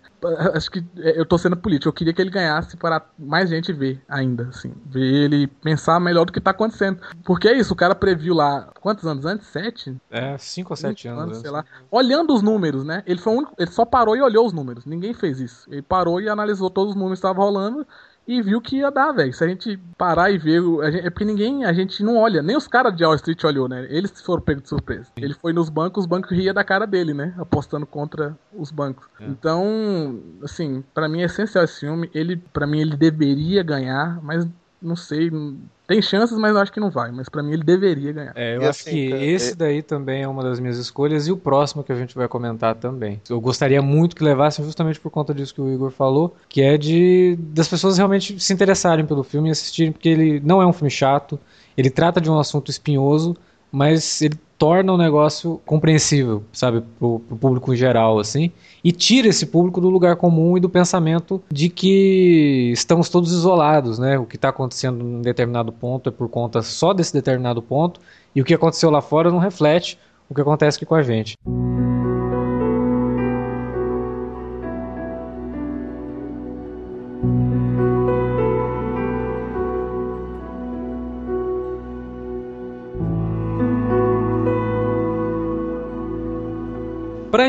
acho que é, eu tô sendo político. Eu queria que ele ganhasse para mais gente ver ainda, assim. Ver ele pensar melhor do que tá acontecendo. Porque é isso, o cara previu lá, quantos anos antes? Sete? É, cinco ou sete anos. anos sei lá. Olhando os números, né? Ele foi um, ele só parou e olhou os números. Ninguém fez isso. Ele parou e analisou todos os números que estavam rolando e viu que ia dar, velho. Se a gente parar e ver, gente, é porque ninguém, a gente não olha, nem os caras de Wall Street olhou, né? Eles foram pegos de surpresa. Ele foi nos bancos, os bancos ria da cara dele, né? Apostando contra os bancos. É. Então, assim, para mim é essencial esse filme. Ele, para mim, ele deveria ganhar, mas não sei. Tem chances, mas eu acho que não vai. Mas para mim ele deveria ganhar. É, eu E acho assim, que cara, esse é- daí também é uma das minhas escolhas e o próximo que a gente vai comentar também. Eu gostaria muito que levassem justamente por conta disso que o Igor falou, que é de das pessoas realmente se interessarem pelo filme e assistirem, porque ele não é um filme chato, ele trata de um assunto espinhoso, mas ele torna o negócio compreensível, sabe, pro, pro público em geral, assim, e tira esse público do lugar comum e do pensamento de que estamos todos isolados, né? O que está acontecendo em determinado ponto é por conta só desse determinado ponto, e o que aconteceu lá fora não reflete o que acontece aqui com a gente.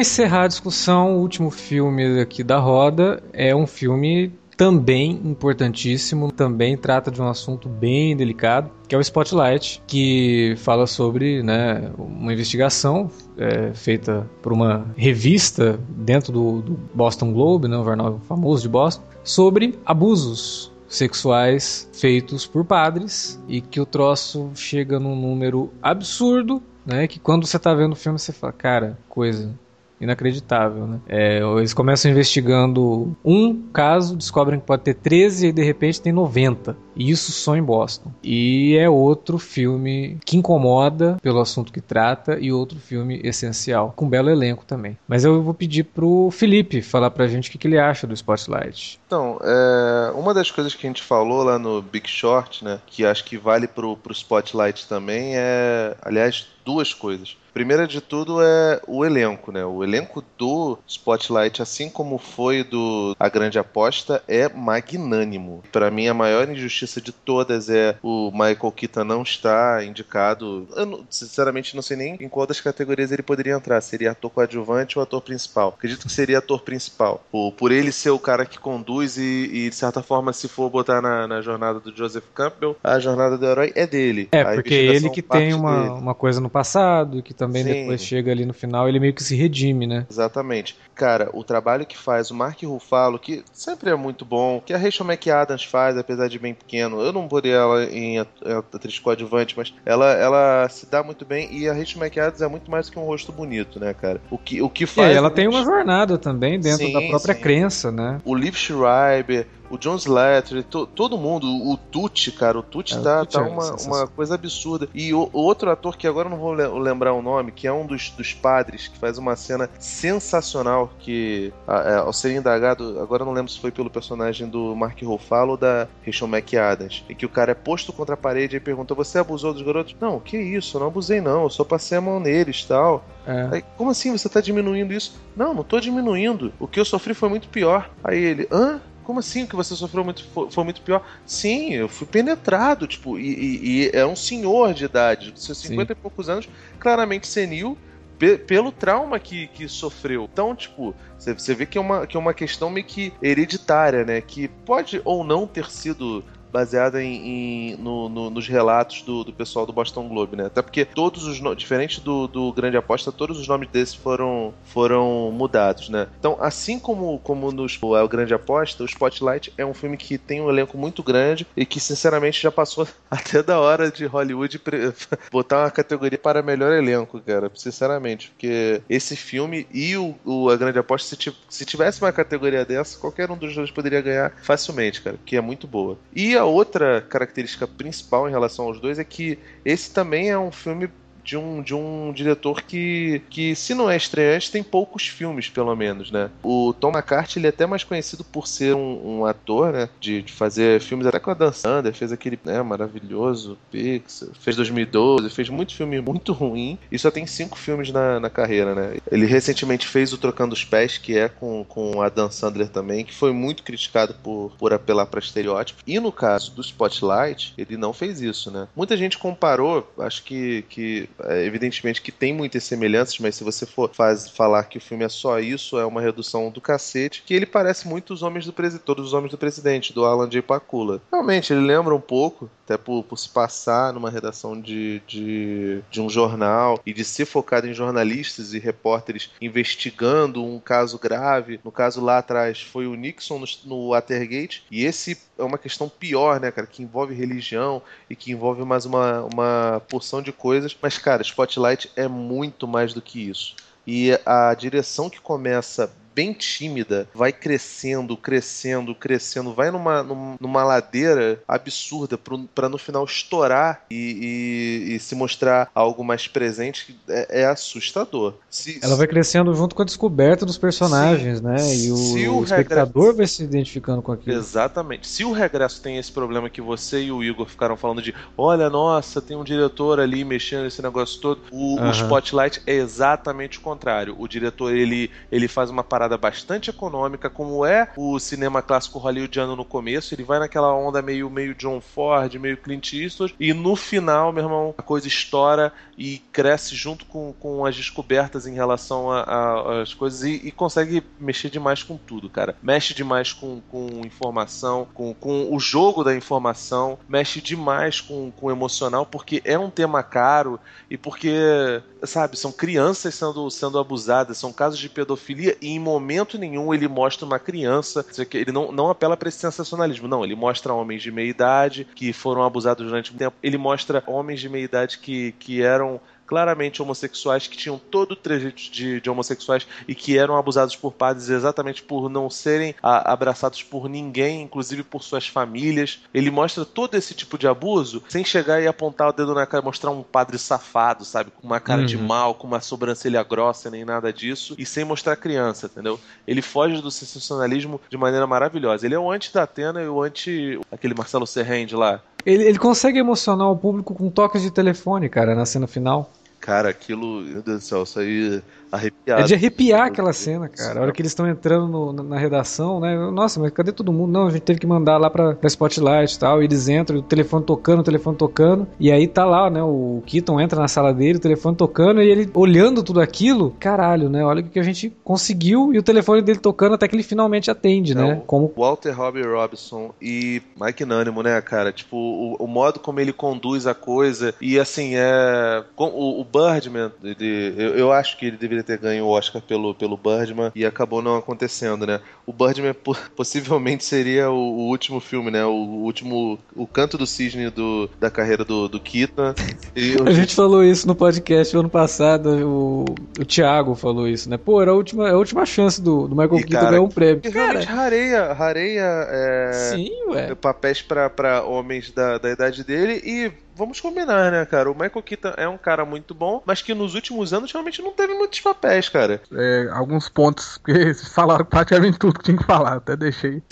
Encerrar a discussão, o último filme aqui da roda é um filme também importantíssimo, também trata de um assunto bem delicado, que é o Spotlight, que fala sobre né, uma investigação é, feita por uma revista dentro do, do Boston Globe, né, um jornal famoso de Boston, sobre abusos sexuais feitos por padres e que o troço chega num número absurdo, né? Que quando você tá vendo o filme você fala, cara, coisa inacreditável, né? É, eles começam investigando um caso, descobrem que pode ter 13 e de repente tem 90. Isso só em Boston. E é outro filme que incomoda pelo assunto que trata e outro filme essencial, com um belo elenco também. Mas eu vou pedir pro Felipe falar pra gente o que, que ele acha do Spotlight. Então, é, uma das coisas que a gente falou lá no Big Short, né, que acho que vale pro, pro Spotlight também, é, aliás, duas coisas. Primeira de tudo é o elenco, né? O elenco do Spotlight, assim como foi do A Grande Aposta, é magnânimo. Para mim, a maior injustiça de todas é o Michael Keaton não estar indicado. Eu, não- sinceramente, não sei nem em qual das categorias ele poderia entrar. Seria ator coadjuvante ou ator principal? Acredito que seria ator principal. Por, por ele ser o cara que conduz e, e, de certa forma, se for botar na, na jornada do Joseph Campbell, a jornada do herói é dele. É, A porque ele que parte tem uma, dele. uma coisa no passado, que também Sim. depois chega ali no final, ele meio que se redime, né? Exatamente. Cara, o trabalho que faz o Mark Ruffalo, que sempre é muito bom, que a Rachel McAdams faz, apesar de bem pequeno, eu não poria ela em at- atriz coadjuvante, mas ela, ela se dá muito bem e a Rachel McAdams é muito mais que um rosto bonito, né, cara? O que, o que faz... aí, ela tem uma jornada também dentro Sim, da própria sim. crença, né? O Liv Schreiber, o John Slattery, to- todo mundo, o Tucci, cara, o Tucci É, o tá, Tucci tá é uma, uma coisa absurda. E o, o outro ator, que agora eu não vou le- lembrar o nome, que é um dos, dos padres, que faz uma cena sensacional, que a- é, ao ser indagado, agora eu não lembro se foi pelo personagem do Mark Ruffalo ou da Rachel McAdams, em que o cara é posto contra a parede e pergunta, você abusou dos garotos? Não, que isso, eu não abusei não, eu só passei a mão neles, tal. É. Aí, como assim você tá diminuindo isso? Não, não tô diminuindo. O que eu sofri foi muito pior. Aí ele, hã? Como assim que você sofreu muito foi, muito pior? Sim, eu fui penetrado, tipo, e, e- e é um senhor de idade, de seus Sim. 50 e poucos anos, claramente senil, pe- pelo trauma que, que sofreu. Então, tipo, você- você vê que é, uma, que é uma questão meio que hereditária, né? Que pode ou não ter sido baseada em, em- no- no- nos relatos do, do pessoal do Boston Globe, né? Até porque todos os no- diferente do, do Grande Aposta, todos os nomes desses foram, foram mudados, né? Então, assim como como nos é o Grande Aposta, o Spotlight é um filme que tem um elenco muito grande e que sinceramente já passou até da hora de Hollywood botar uma categoria para melhor elenco, cara, sinceramente, porque esse filme e o, o a Grande Aposta se, se tivesse uma categoria dessa, qualquer um dos dois poderia ganhar facilmente, cara, que é muito boa. E a outra característica principal em relação aos dois é que esse também é um filme de um, de um diretor que, que, se não é estreante, tem poucos filmes, pelo menos, né? O Tom McCarthy, ele é até mais conhecido por ser um, um ator, né? De, de fazer filmes até com a Dan Sander, fez aquele né, maravilhoso Pixar, fez 2012, fez muito filme muito ruim e só tem cinco filmes na, na carreira, né? Ele recentemente fez o Trocando os Pés, que é com, com a Dan Sandler também, que foi muito criticado por, por apelar para estereótipos. E no caso do Spotlight, ele não fez isso, né? Muita gente comparou, acho que, que evidentemente que tem muitas semelhanças, mas se você for faz, falar que o filme é só isso, é uma redução do cacete, que ele parece muito os homens do presidente, todos os homens do presidente, do Alan J. Pakula. Realmente, ele lembra um pouco, até por, por se passar numa redação de, de, de um jornal e de ser focado em jornalistas e repórteres investigando um caso grave. No caso lá atrás foi o Nixon no, no Watergate, e esse é uma questão pior, né, cara, que envolve religião e que envolve mais uma, uma porção de coisas. Mas, cara, Spotlight é muito mais do que isso. E a direção que começa bem tímida, vai crescendo, crescendo, crescendo, vai numa, numa ladeira absurda para no final estourar e, e, e, se mostrar algo mais presente é, é assustador. Se, Ela vai crescendo junto com a descoberta dos personagens, sim, né? E o, o espectador regresso... vai se identificando com aquilo. Exatamente. Se o regresso tem esse problema que você e o Igor ficaram falando de olha, nossa, tem um diretor ali mexendo nesse negócio todo, o, uhum. o Spotlight é exatamente o contrário. O diretor ele, ele faz uma parada parada bastante econômica, como é o cinema clássico hollywoodiano no começo. Ele vai naquela onda meio, meio John Ford, meio Clint Eastwood, e no final, meu irmão, a coisa estoura e cresce junto com, com as descobertas em relação às coisas e, e, consegue mexer demais com tudo, cara. Mexe demais com, com informação, com, com o jogo da informação, mexe demais com, com o emocional, porque é um tema caro e porque, sabe, são crianças sendo, sendo abusadas, são casos de pedofilia e em momento nenhum ele mostra uma criança. Ele não, não apela para esse sensacionalismo, não. Ele mostra homens de meia idade que foram abusados durante um tempo. Ele mostra homens de meia idade que, que eram claramente homossexuais, que tinham todo o trejeito de, de, homossexuais e que eram abusados por padres exatamente por não serem a, abraçados por ninguém, inclusive por suas famílias. Ele mostra todo esse tipo de abuso sem chegar e apontar o dedo na cara, mostrar um padre safado, sabe? Com uma cara uhum. de mal, com uma sobrancelha grossa, nem nada disso, e sem mostrar criança, entendeu? Ele foge do sensacionalismo de maneira maravilhosa. Ele é o anti da Atena e o anti. aquele Marcelo Serrende lá. Ele, ele consegue emocionar o público com toques de telefone, cara, na cena final. Cara, aquilo, meu Deus do céu, isso aí arrepiado. É de arrepiar aquela cena, cara. A hora que eles estão entrando no, na, na, redação, né? Nossa, mas cadê todo mundo? Não, a gente teve que mandar lá pra, pra Spotlight e tal. E eles entram, o telefone tocando, o telefone tocando. E aí tá lá, né? O Keaton entra na sala dele, o telefone tocando, e ele olhando tudo aquilo, caralho, né? Olha o que a gente conseguiu e o telefone dele tocando até que ele finalmente atende, né? É, Como Walter Robbie Robinson e Mike Nânimo, né, cara? Tipo, o, o, modo como ele conduz a coisa. E assim, é. O, o Birdman, ele, eu, eu acho que ele deveria deveria ter ganho o Oscar pelo, pelo Birdman e acabou não acontecendo, né? O Birdman possivelmente seria o, o último filme, né? O, o, último. O canto do cisne do, da carreira do, do Keaton. a gente falou isso no podcast ano passado, o, o Thiago falou isso, né? Pô, era a última, a última chance do, do Michael e, Keaton ganhar um prêmio. E realmente rareia, rareia é, Sim, ué. papéis para homens da, da idade dele e vamos combinar, né, cara? O Michael Keaton é um cara muito bom, mas que nos últimos anos realmente não teve muitos papéis, cara. É, alguns pontos, porque falaram praticamente tudo que tinha que falar, até deixei.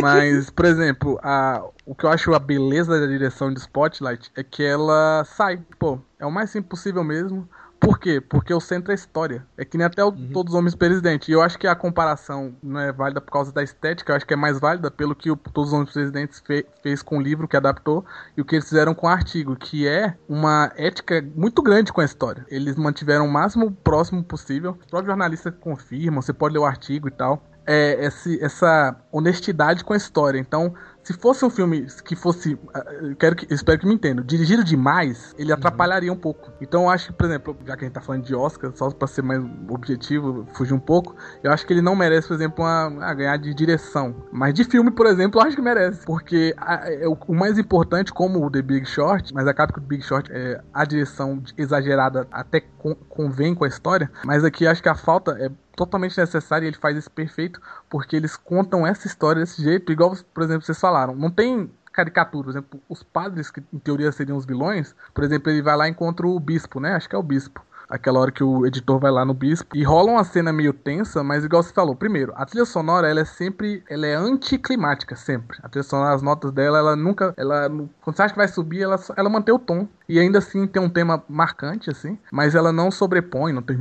Mas, por exemplo, a, o que eu acho a beleza da direção de Spotlight é que ela sai, pô, é o mais simples possível mesmo. Por quê? Porque o centro é história. É que nem até o, uhum. Todos os Homens Presidentes. E eu acho que a comparação não é válida por causa da estética, eu acho que é mais válida pelo que o Todos os Homens Presidentes fe, fez com o livro que adaptou e o que eles fizeram com o artigo, que é uma ética muito grande com a história. Eles mantiveram o máximo próximo possível. Os próprios jornalistas confirmam, você pode ler o artigo e tal. É, esse, essa honestidade com a história. Então, se fosse um filme que fosse. Ah, quero que, espero que me entendam. Dirigido demais, ele uhum. atrapalharia um pouco. Então eu acho que, por exemplo, já que a gente tá falando de Oscar, só pra ser mais objetivo, fugir um pouco, eu acho que ele não merece, por exemplo, uma, a ganhar de direção. Mas de filme, por exemplo, eu acho que merece. Porque a, é, o, o, mais importante, como o The Big Short, mas acaba que o Big Short é a direção exagerada até con, convém com a história. Mas aqui acho que a falta é totalmente necessária e ele faz isso perfeito porque eles contam essa história desse jeito, igual, por exemplo, vocês falaram. Não tem caricatura, por exemplo, os padres que em teoria seriam os vilões, por exemplo, ele vai lá e encontra o bispo, né? Acho que é o bispo aquela hora que o editor vai lá no bispo e rola uma cena meio tensa, mas igual você falou, primeiro, a trilha sonora ela é sempre, ela é anticlimática sempre. A trilha sonora, as notas dela, ela nunca, ela quando você acha que vai subir, ela ela mantém o tom e ainda assim tem um tema marcante assim, mas ela não sobrepõe, não tem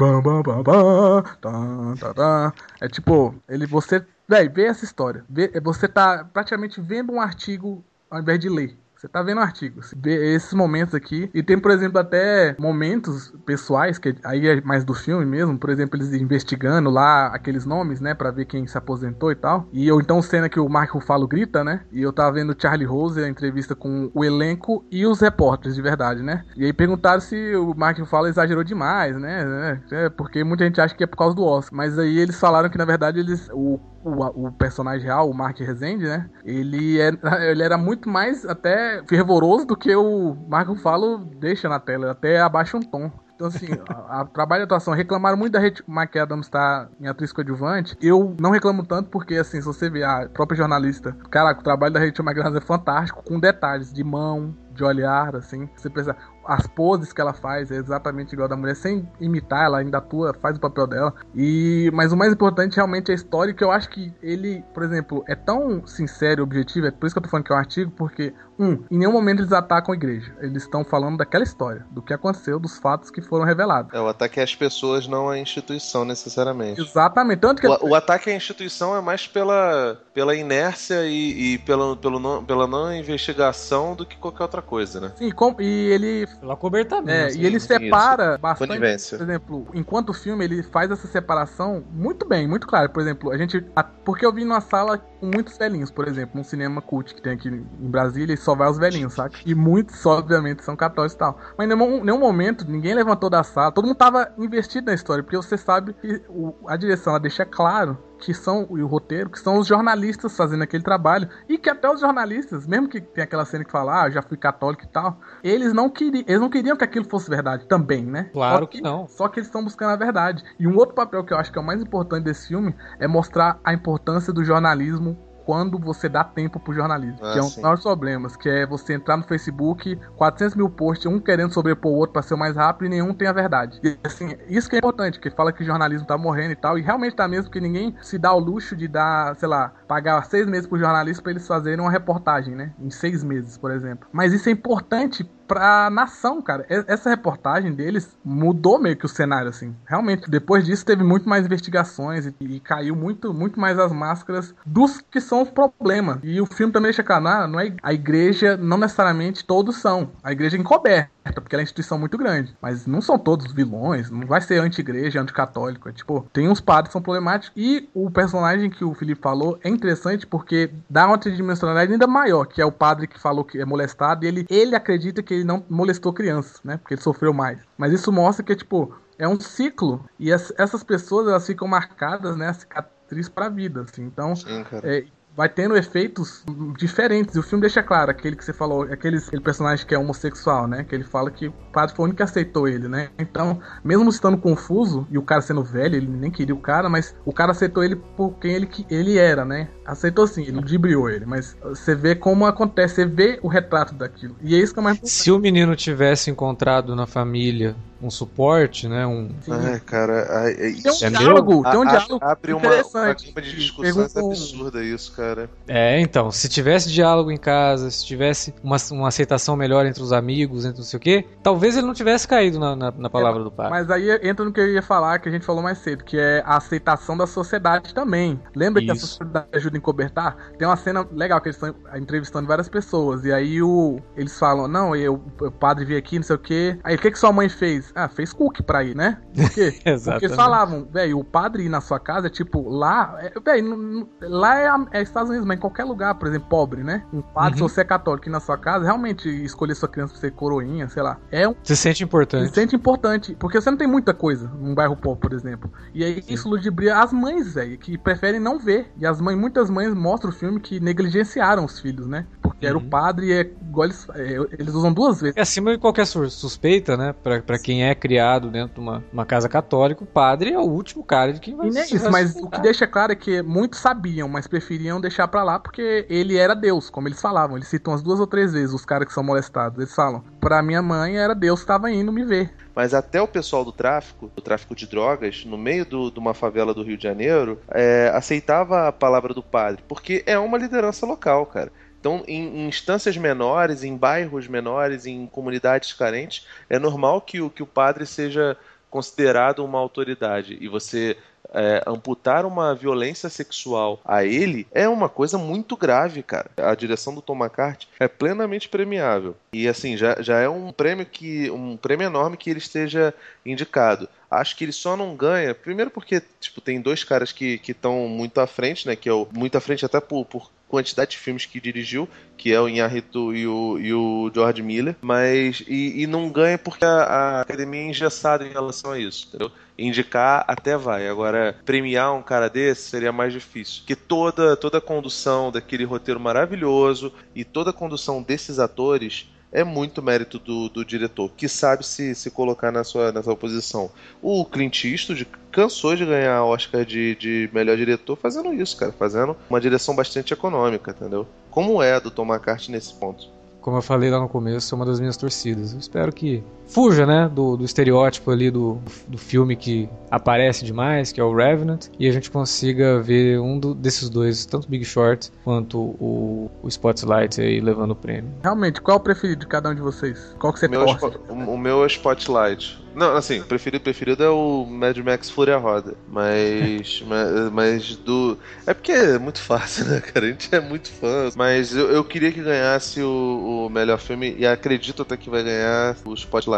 é tipo, ele você, véi, vê essa história. Vê, você tá praticamente vendo um artigo ao invés de ler. Você tá vendo o artigo. Você vê esses momentos aqui. E tem, por exemplo, até momentos pessoais, que aí é mais do filme mesmo. Por exemplo, eles investigando lá aqueles nomes, né? Pra ver quem se aposentou e tal. E ou então cena que o Mark Ruffalo grita, né? E eu tava vendo Charlie Rose, a entrevista com o elenco e os repórteres de verdade, né? E aí perguntaram se o Mark Ruffalo exagerou demais, né? É, porque muita gente acha que é por causa do Oscar. Mas aí eles falaram que, na verdade, eles. O, o, o personagem real, o Mark Rezende, né? Ele, é, ele era muito mais até fervoroso do que o Mark Ruffalo deixa na tela. Até abaixa um tom. Então, assim, a, a trabalho de atuação, reclamaram muito da Rachel McAdams estar em atriz coadjuvante. Eu não reclamo tanto porque, assim, se você ver a própria jornalista, caraca, o trabalho da Rachel é fantástico, com detalhes de mão, de olhar, assim. Você pensa, as poses que ela faz é exatamente igual a da mulher, sem imitar, ela ainda atua, faz o papel dela. E mas o mais importante realmente é a história, que eu acho que ele, por exemplo, é tão sincero e objetivo, é por isso que eu tô falando que é um artigo, porque um, em nenhum momento eles atacam a igreja. Eles estão falando daquela história, do que aconteceu, dos fatos que foram revelados. É, o ataque às pessoas, não à instituição necessariamente. Exatamente. Tanto que o, o ataque à instituição é mais pela, pela inércia e, e pela, pelo não, pela não investigação do que qualquer outra coisa, né? Sim, com, e ele Pelo cobertamento. É, assim. e ele separa bastante. Conivência. Por exemplo, enquanto o filme ele faz essa separação muito bem, muito claro. Por exemplo, a gente. a- porque eu vi numa sala com muitos velhinhos, por exemplo, um cinema cult que tem aqui em Brasília e só vai os velhinhos, saca? E muitos, obviamente, são católicos e tal. Mas em nenhum, nenhum momento ninguém levantou da sala, todo mundo tava investido na história, porque você sabe que o- a direção ela deixa claro que são e o roteiro, que são os jornalistas fazendo aquele trabalho e que até os jornalistas, mesmo que tem aquela cena que fala, ah, já fui católico e tal, eles não queriam, eles não queriam que aquilo fosse verdade também, né? Claro Só que não. Só que eles estão buscando a verdade. E um outro papel que eu acho que é o mais importante desse filme é mostrar a importância do jornalismo quando você dá tempo pro jornalismo. Ah, que é um dos maiores problemas, que é você entrar no Facebook, 400 mil posts, um querendo sobrepor o outro pra ser o mais rápido e nenhum tem a verdade. E assim, isso que é importante, que fala que o jornalismo tá morrendo e tal, e realmente tá mesmo, porque ninguém se dá o luxo de dar, sei lá, pagar seis meses pro jornalista pra eles fazerem uma reportagem, né? Em seis meses, por exemplo. Mas isso é importante pra nação, cara. Essa reportagem deles mudou meio que o cenário, assim. Realmente, depois disso teve muito mais investigações e, e caiu muito, muito mais as máscaras dos que são os problemas. E o filme também deixa claro, não, não é a igreja, não necessariamente todos são. A igreja é encoberta, porque ela é uma instituição muito grande. Mas não são todos vilões, não vai ser anti-igreja, anticatólico. É tipo, tem uns padres que são problemáticos. E o personagem que o Felipe falou é interessante porque dá uma tridimensionalidade ainda maior, que é o padre que falou que é molestado, e ele, ele acredita que ele não molestou crianças, né? Porque ele sofreu mais. Mas isso mostra que, tipo, é um ciclo. E as- essas pessoas, elas ficam marcadas, né? A cicatriz pra vida, assim. Então, Sim, cara. é, vai tendo efeitos diferentes. E o filme deixa claro, aquele que você falou, aquele, aquele personagem que é homossexual, né? Que ele fala que o padre foi o único que aceitou ele, né? Então, mesmo estando confuso, e o cara sendo velho, ele nem queria o cara, mas o cara aceitou ele por quem ele, ele era, né? Aceitou sim, ele ludibriou ele, mas você vê como acontece, você vê o retrato daquilo. E é isso que é mais. Se o menino tivesse encontrado na família um suporte, né? Um, Ai, cara, ai, ai, Tem um isso Entendeu? diálogo, tem um a- a- diálogo abre uma, uma interessante. gama de que discussões perguntam- absurda isso, cara. É, então, se tivesse diálogo em casa, se tivesse uma, uma aceitação melhor entre os amigos, entre não sei o quê, talvez ele não tivesse caído na, na, na palavra do pai. Mas aí entra no que eu ia falar, que a gente falou mais cedo, que é a aceitação da sociedade também. Lembra que a Isso. sociedade ajuda a encobertar? Tem uma cena legal que eles estão entrevistando várias pessoas. E aí o, eles falam, não, eu, o padre veio aqui, não sei o quê. Aí o que, que sua mãe fez? Ah, fez cookie pra ir, né? Por quê? Porque eles falavam, velho, o padre ir na sua casa é tipo, lá, é, velho, lá é, é Estados Unidos, mas em qualquer lugar, por exemplo, pobre, né? Um padre, Uhum. se você é católico ir na sua casa, realmente escolher sua criança pra ser coroinha, sei lá, é um Se sente se importante. sente importante, porque você não tem muita coisa num bairro pobre, por exemplo. E aí isso ludibria as mães, velho, que preferem não ver. E as mães, muitas mães mostram o filme que negligenciaram os filhos, né? Era o Uhum. padre e é igual eles, é, eles usam duas vezes. É acima de qualquer sus- suspeita, né? Pra, pra quem é criado dentro de uma, uma casa católica, o padre é o último cara de quem vai E nem se isso, mas o que deixa claro é que muitos sabiam, mas preferiam deixar pra lá porque ele era Deus, como eles falavam. Eles citam as duas ou três vezes os caras que são molestados. Eles falam: Pra minha mãe era Deus que tava indo me ver. Mas até o pessoal do tráfico, do tráfico de drogas, no meio do- de uma favela do Rio de Janeiro, é, aceitava a palavra do padre, porque é uma liderança local, cara. Então, em, em instâncias menores, em bairros menores, em comunidades carentes, é normal que o, que o padre seja considerado uma autoridade. E você é, amputar uma violência sexual a ele é uma coisa muito grave, cara. A direção do Tom McCarthy é plenamente premiável. E assim, já, já é um prêmio que. um prêmio enorme que ele esteja indicado. Acho que ele só não ganha, primeiro porque, tipo, tem dois caras que estão muito à frente, né? Que é o, muito à frente até por, por quantidade de filmes que dirigiu, que é o Inharito e o, e o George Miller, mas e, e não ganha porque a, a, academia é engessada em relação a isso, entendeu? Indicar até vai, agora premiar um cara desse seria mais difícil, que toda toda a condução daquele roteiro maravilhoso e toda a condução desses atores é muito mérito do, do diretor, que sabe se, se colocar na sua, na sua posição. O Clint Eastwood cansou de ganhar Oscar de, de melhor diretor fazendo isso, cara, fazendo uma direção bastante econômica, entendeu? Como é a do Tom McCarthy nesse ponto como eu falei lá no começo, é uma das minhas torcidas. Eu espero que fuja, né, do, do estereótipo ali do, do filme que aparece demais, que é o Revenant, e a gente consiga ver um do, desses dois, tanto Big Short quanto o, o Spotlight aí levando o prêmio. Realmente, qual é o preferido de cada um de vocês? Qual que você o meu, torce? o, o meu é Spotlight. Não, assim, preferido, preferido é o Mad Max Fúria Roda. Mas, mas, mas, do. É porque é muito fácil, né, cara? A gente é muito fã. Mas eu, eu queria que ganhasse o, o melhor filme e acredito até que vai ganhar o Spotlight.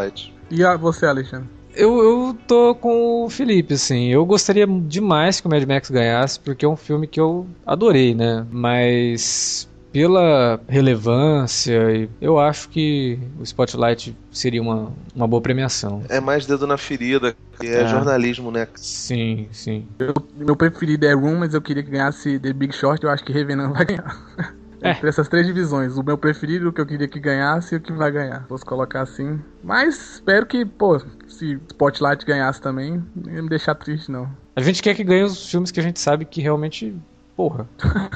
E a você, Alexandre? Eu, eu tô com o Felipe, assim. Eu gostaria demais que o Mad Max ganhasse, porque é um filme que eu adorei, né? Mas pela relevância, eu acho que o Spotlight seria uma, uma boa premiação. É mais dedo na ferida, que é, é. jornalismo, né? Sim, sim. Eu, meu preferido é Room, mas eu queria que ganhasse The Big Short, eu acho que Revenant vai ganhar. É. Entre essas três divisões, o meu preferido, o que eu queria que ganhasse e o que vai ganhar. Posso colocar assim. Mas espero que, pô, se Spotlight ganhasse também, não ia me deixar triste, não. A gente quer que ganhe os filmes que a gente sabe que realmente porra,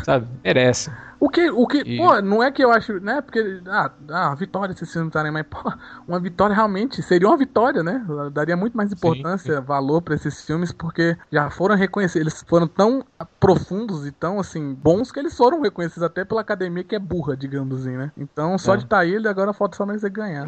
sabe? Merece. O que, o que, e... pô, não é que eu acho, né? Porque, ah, ah vitória se não tá nem mais, pô, uma vitória realmente seria uma vitória, né? Daria muito mais importância, sim, sim. valor para esses filmes, porque já foram reconhecidos, eles foram tão profundos e tão, assim, bons que eles foram reconhecidos até pela academia que é burra, digamos assim, né? Então, só é. de estar tá ele, agora falta só mais ele ganhar.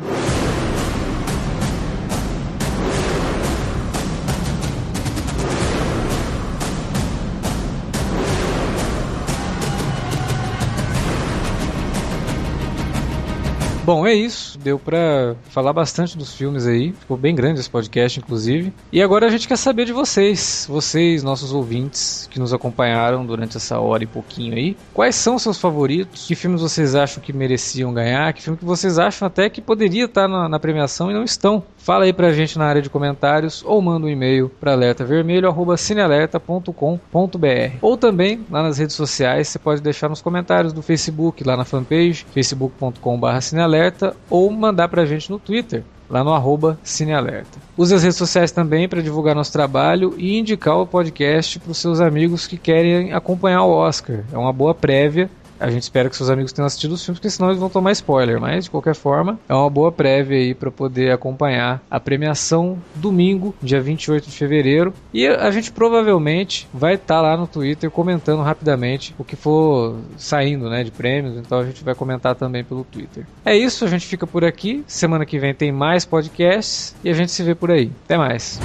Bom, é isso. Deu pra falar bastante dos filmes aí. Ficou bem grande esse podcast, inclusive. E agora a gente quer saber de vocês, vocês, nossos ouvintes, que nos acompanharam durante essa hora e pouquinho aí. Quais são seus favoritos? Que filmes vocês acham que mereciam ganhar? Que filme que vocês acham até que poderia estar na, na premiação e não estão? Fala aí pra gente na área de comentários ou manda um e-mail para alertavermelho@cinealerta.com.br. Ou também lá nas redes sociais, você pode deixar nos comentários do Facebook, lá na fanpage facebook.com/cinealerta ou mandar pra gente no Twitter lá no arroba Cinealerta. Use as redes sociais também para divulgar nosso trabalho e indicar o podcast para os seus amigos que querem acompanhar o Oscar. É uma boa prévia a gente espera que seus amigos tenham assistido os filmes, porque senão eles vão tomar spoiler. Mas, de qualquer forma, é uma boa prévia aí para poder acompanhar a premiação domingo, dia 28 de fevereiro. E a gente provavelmente vai estar tá lá no Twitter comentando rapidamente o que for saindo né, de prêmios. Então a gente vai comentar também pelo Twitter. É isso, a gente fica por aqui. Semana que vem tem mais podcasts e a gente se vê por aí. Até mais.